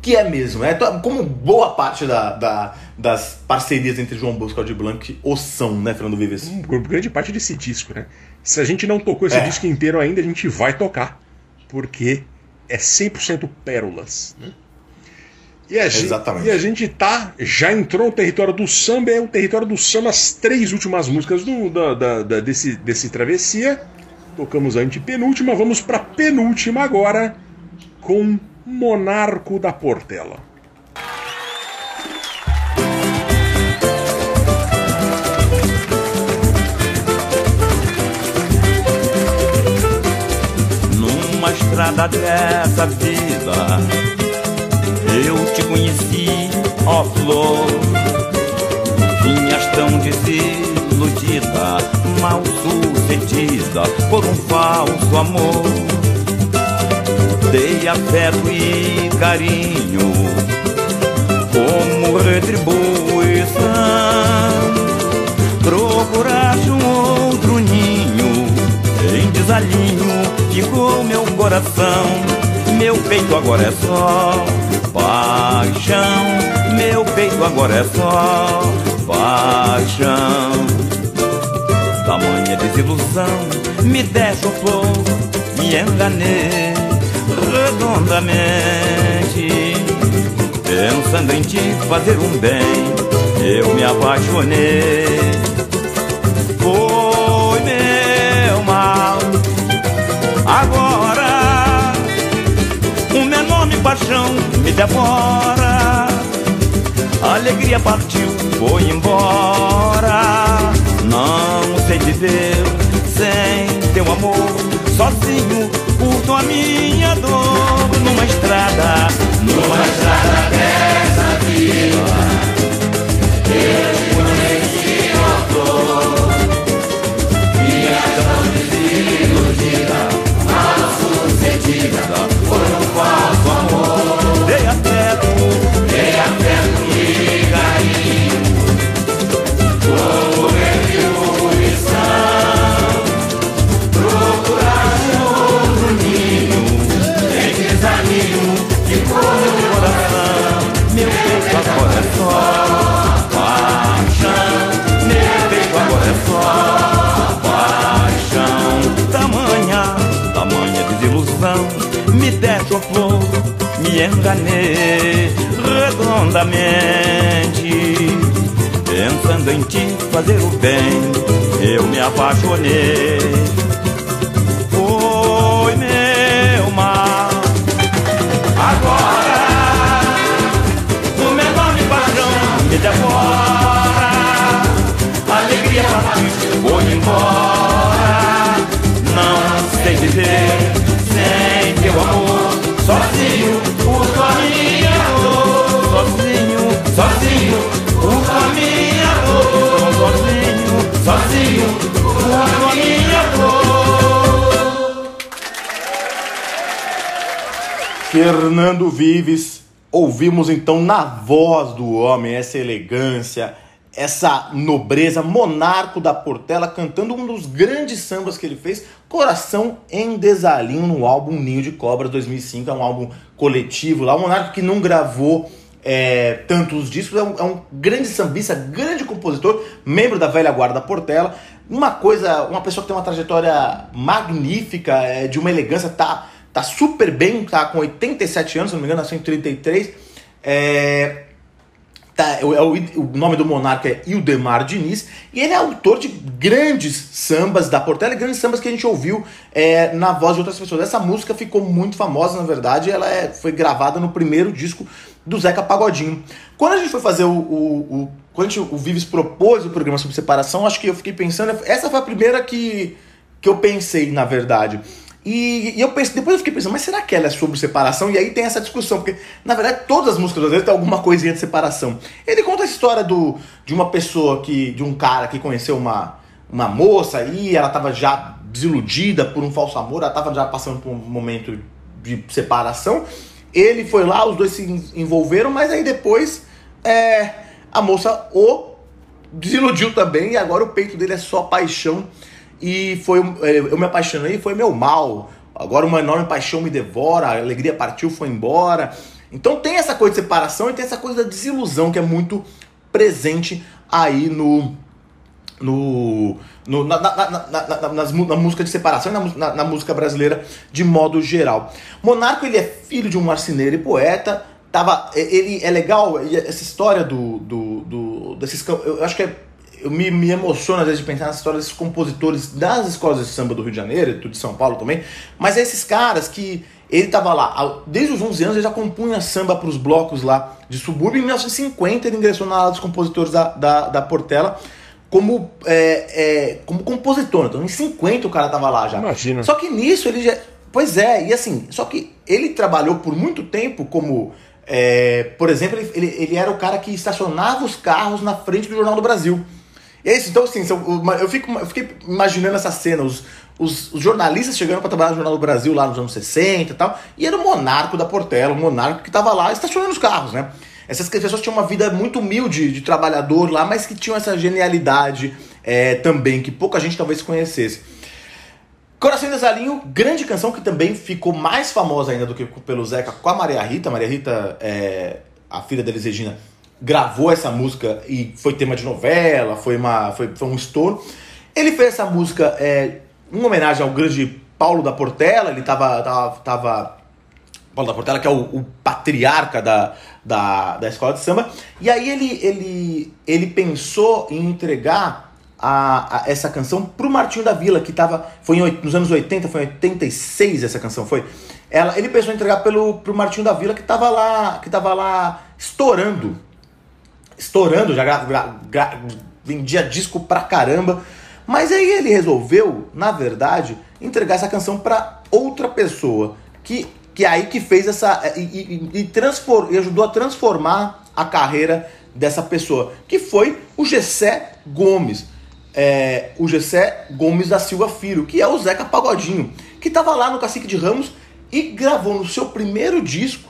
Que é mesmo, é como boa parte da, da- das parcerias entre João Bosco e Aldir Blanc o são, né, Fernando Vives? Um, grande parte desse disco, né? Se a gente não tocou esse É. disco inteiro ainda, a gente vai tocar. Porque é 100% pérolas, né? E a, gente, Exatamente. e a gente tá. Já entrou no território do samba, é o território do samba, as três últimas músicas do, da, da- da- desse, desse Travessia. Tocamos a antepenúltima, vamos pra penúltima agora com Monarco da Portela. estrada dessa vida. Eu te conheci, ó flor. Vinhas tão desiludida, mal sucedida por um falso amor. Dei afeto e carinho como retribuição. Procuraste um outro ninho em desalinho ficou meu coração. Meu peito agora é só paixão. Meu peito agora é só paixão. Tamanha desilusão me deixa me enganei redondamente. Pensando em te fazer um bem, eu me apaixonei. Foi meu mal. Agora, paixão me devora. A alegria partiu, foi embora. Não sei viver sem teu amor. Sozinho, curto a minha dor. Numa estrada, numa estrada dessa vida. Eu conheci uma flor. Tão desiludida, mal sucedida por um falso amor. Fernando Vives, ouvimos então na voz do homem essa elegância, essa nobreza, monarco da Portela, cantando um dos grandes sambas que ele fez, Coração em Desalinho, no álbum Ninho de Cobras 2005, é um álbum coletivo lá, um monarco que não gravou é, tantos discos, é um, é um grande sambista, grande compositor, membro da velha guarda da Portela, uma coisa, uma pessoa que tem uma trajetória magnífica, é, de uma elegância, tá, tá super bem, tá com 87 anos, se não me engano, nasceu em 33, é, Tá, é o, o nome do monarca é Ildemar Diniz, e ele é autor de grandes sambas da Portela grandes sambas que a gente ouviu é, na voz de outras pessoas. Essa música ficou muito famosa, na verdade, ela é, foi gravada no primeiro disco do Zeca Pagodinho. Quando a gente foi fazer o. o, o quando gente, o Vives propôs o programa sobre separação, acho que eu fiquei pensando. Essa foi a primeira que, que eu pensei, na verdade. E, e, eu pensei, depois eu fiquei pensando, mas será que ela é sobre separação? E aí tem essa discussão, porque na verdade todas as músicas brasileiras têm alguma coisinha de separação. Ele conta a história do, de uma pessoa que, de um cara que conheceu uma, uma moça e ela estava já desiludida por um falso amor, ela estava já passando por um momento de separação. Ele foi lá, os dois se envolveram, mas aí depois é, a moça o desiludiu também e agora o peito dele é só paixão e foi eu me apaixonei foi meu mal. Agora uma enorme paixão me devora, a alegria partiu, foi embora. Então tem essa coisa de separação e tem essa coisa da desilusão que é muito presente aí no no, no na, na, na, nas, na música de separação e na, na, música brasileira de modo geral. Monarco ele é filho de um marceneiro e poeta. Tava, ele é legal essa história do, do, do desses eu acho que é eu me, me emociono às vezes de pensar nessa história desses compositores das escolas de samba do Rio de Janeiro, e de São Paulo também, mas é esses caras que ele estava lá, desde os 11 anos ele já compunha samba para os blocos lá de subúrbio, em 1950 ele ingressou na ala dos compositores da, da, da Portela como, é, é, como compositor, então em 50 o cara tava lá já. Imagina. Só que nisso ele já, Pois é, e assim, só que ele trabalhou por muito tempo como. é, por exemplo, ele, ele, ele era o cara que estacionava os carros na frente do Jornal do Brasil. E é isso, então assim, eu, fico, eu fiquei imaginando essa cena, os, os, os jornalistas chegando para trabalhar no Jornal do Brasil lá nos anos 60 e tal, e era o monarco da Portela, o monarco que tava lá estacionando os carros, né? Essas pessoas tinham uma vida muito humilde de trabalhador lá, mas que tinham essa genialidade é, também, que pouca gente talvez conhecesse. Coração Desalinho, grande canção que também ficou mais famosa ainda do que pelo Zeca com a Maria Rita. Maria Rita, é, a filha da Elis Regina, gravou essa música e foi tema de novela, foi, uma, foi, foi um estouro. Ele fez essa música é, em homenagem ao grande Paulo da Portela, ele tava, tava, tava Paulo da Portela, que é o, o patriarca da, da, da escola de samba. E aí ele, ele, ele pensou em entregar a, a- essa canção pro Martinho da Vila, que tava, foi em nos anos 80, foi em 86 essa canção, foi. Ela, ele pensou em entregar pelo, pro Martinho da Vila, que tava lá, que tava lá estourando. Estourando, já gra- gra- gra- vendia disco pra caramba. Mas aí ele resolveu, na verdade, entregar essa canção pra outra pessoa. Que, que é aí que fez essa. E, e, e, transfor- e ajudou a transformar a carreira dessa pessoa. Que foi o Gessé Gomes. É, o Gessé Gomes da Silva Filho, que é o Zeca Pagodinho. Que tava lá no Cacique de Ramos e gravou no seu primeiro disco,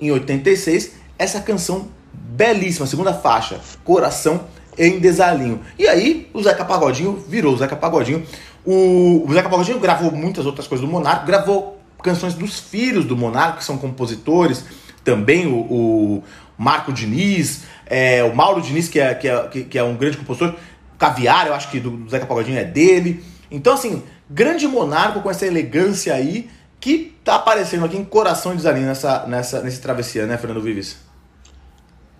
em 86, essa canção belíssima, segunda faixa, Coração em Desalinho. E aí o Zeca Pagodinho virou o Zeca Pagodinho. O, o Zeca Pagodinho gravou muitas outras coisas do Monarco, gravou canções dos filhos do Monarco, que são compositores, também o, o Marco Diniz, é, o Mauro Diniz, que é, que, é, que, é um grande compositor, Caviar, eu acho que do, do Zeca Pagodinho é dele. Então, assim, grande monarco com essa elegância aí, que tá aparecendo aqui em Coração de Desalinho nessa, nessa, nesse travessia, né, Fernando Vives?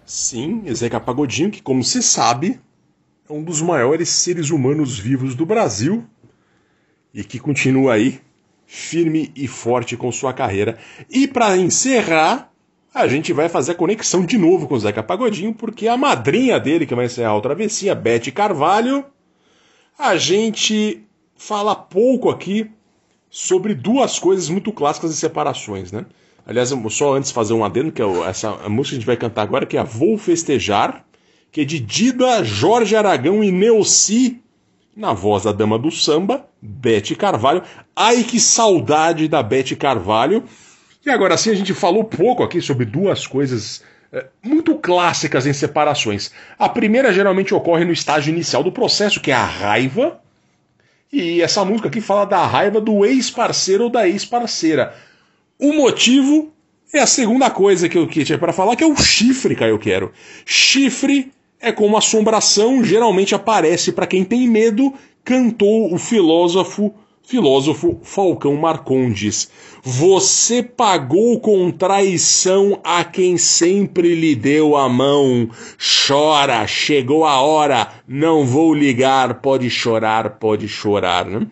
Sim, Zeca Pagodinho, que como se sabe, é um dos maiores seres humanos vivos do Brasil e que continua aí firme e forte com sua carreira. E para encerrar, a gente vai fazer a conexão de novo com o Zeca Pagodinho, porque a madrinha dele que vai encerrar o travessia, Bete Carvalho, a gente fala pouco aqui sobre duas coisas muito clássicas de separações, né? Aliás, só antes fazer um adendo, que é essa música que a gente vai cantar agora, que é a Vou Festejar, que é de Dida, Jorge Aragão e Neuci, na voz da dama do samba, Bete Carvalho. Ai, que saudade da Bete Carvalho. E agora sim, a gente falou pouco aqui sobre duas coisas eh, muito clássicas em separações. A primeira geralmente ocorre no estágio inicial do processo, que é a raiva, e essa música aqui fala da raiva do ex-parceiro ou da ex-parceira. O motivo é a segunda coisa que eu que tinha para falar, que é o chifre, Caio Quero. Chifre é como assombração, geralmente aparece para quem tem medo, cantou o filósofo filósofo Falcão Marcondes. Você pagou com traição a quem sempre lhe deu a mão. Chora, chegou a hora, não vou ligar, pode chorar, pode chorar. Né?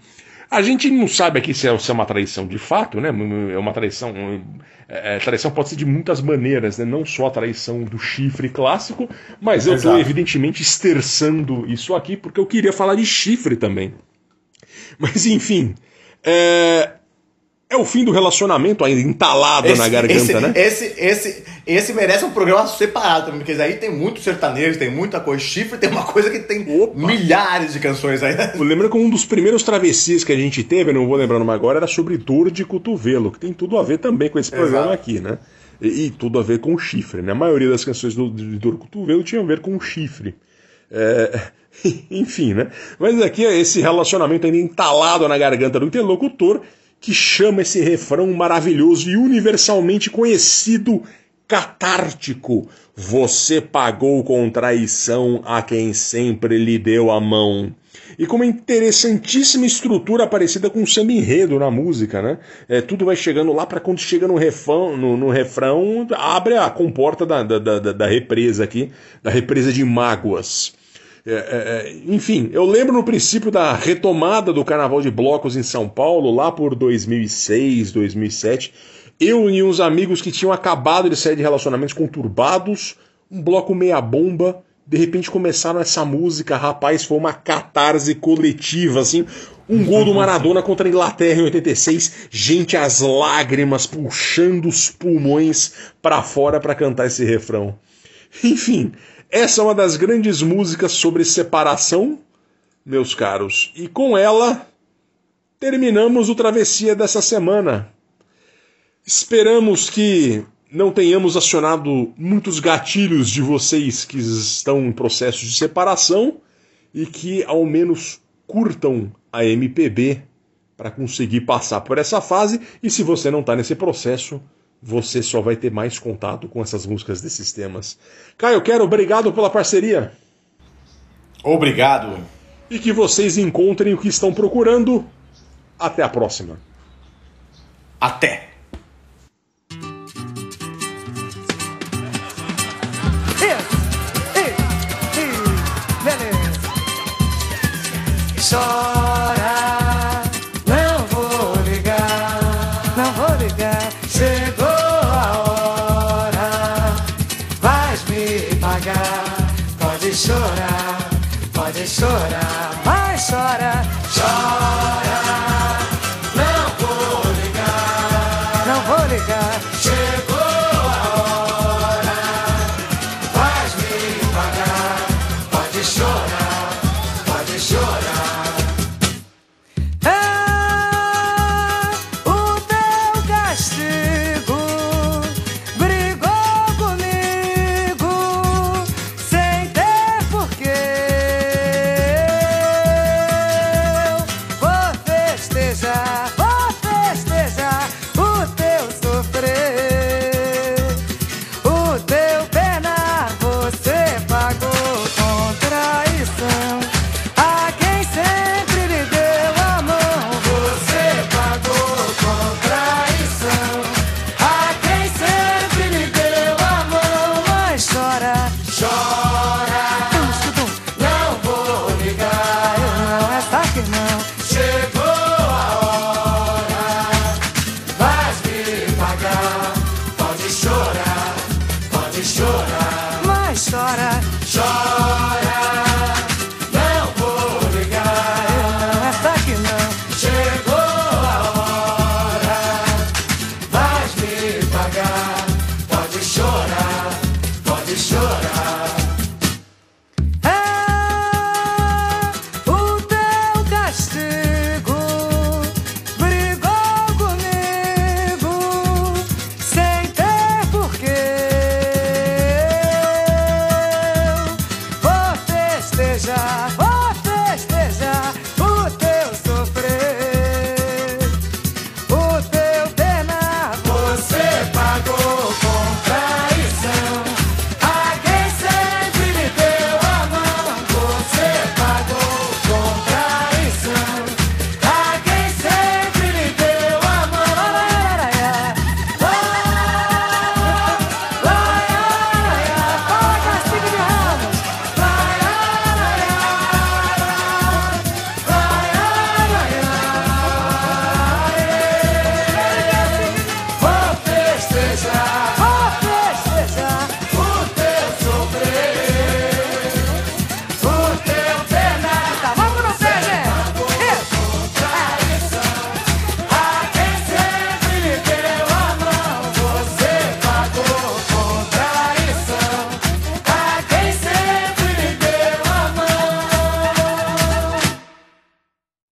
A gente não sabe aqui se é, se é uma traição de fato, né? É uma traição. É, traição pode ser de muitas maneiras, né? Não só a traição do chifre clássico, mas eu estou evidentemente esterçando isso aqui porque eu queria falar de chifre também. Mas enfim, é, é o fim do relacionamento ainda entalado na garganta, esse, né? Esse, esse, esse merece um programa separado também, porque aí tem muito sertanejo, tem muita coisa. Chifre tem uma coisa que tem milhares de canções aí. né? Lembra que um dos primeiros travessias que a gente teve, não vou lembrar nome agora, era sobre dor de cotovelo, que tem tudo a ver também com esse programa Exato. aqui, né? E, e tudo a ver com chifre, né? A maioria das canções do, de dor de cotovelo tinha a ver com chifre. É, enfim, né? Mas aqui é esse relacionamento ainda entalado na garganta do interlocutor que chama esse refrão maravilhoso e universalmente conhecido catártico. Você pagou com traição a quem sempre lhe deu a mão. E com uma interessantíssima estrutura parecida com o samba enredo na música, né? É, tudo vai chegando lá para quando chega no refrão, no, no refrão, abre a comporta da, da, da, da represa aqui, da represa de mágoas. É, é, é, enfim, eu lembro no princípio da retomada do carnaval de blocos em São Paulo, lá por 2006, 2007. Eu e uns amigos que tinham acabado de sair de relacionamentos conturbados, um bloco meia-bomba, de repente começaram essa música, rapaz, foi uma catarse coletiva, assim. Um gol do Maradona contra a Inglaterra em 86, gente as lágrimas puxando os pulmões para fora para cantar esse refrão. Enfim, essa é uma das grandes músicas sobre separação, meus caros, e com ela terminamos o travessia dessa semana. Esperamos que não tenhamos acionado muitos gatilhos de vocês que estão em processo de separação e que ao menos curtam a MPB para conseguir passar por essa fase. E se você não está nesse processo, você só vai ter mais contato com essas músicas desses temas. Caio, quero obrigado pela parceria. Obrigado. E que vocês encontrem o que estão procurando. Até a próxima. Até. Chora,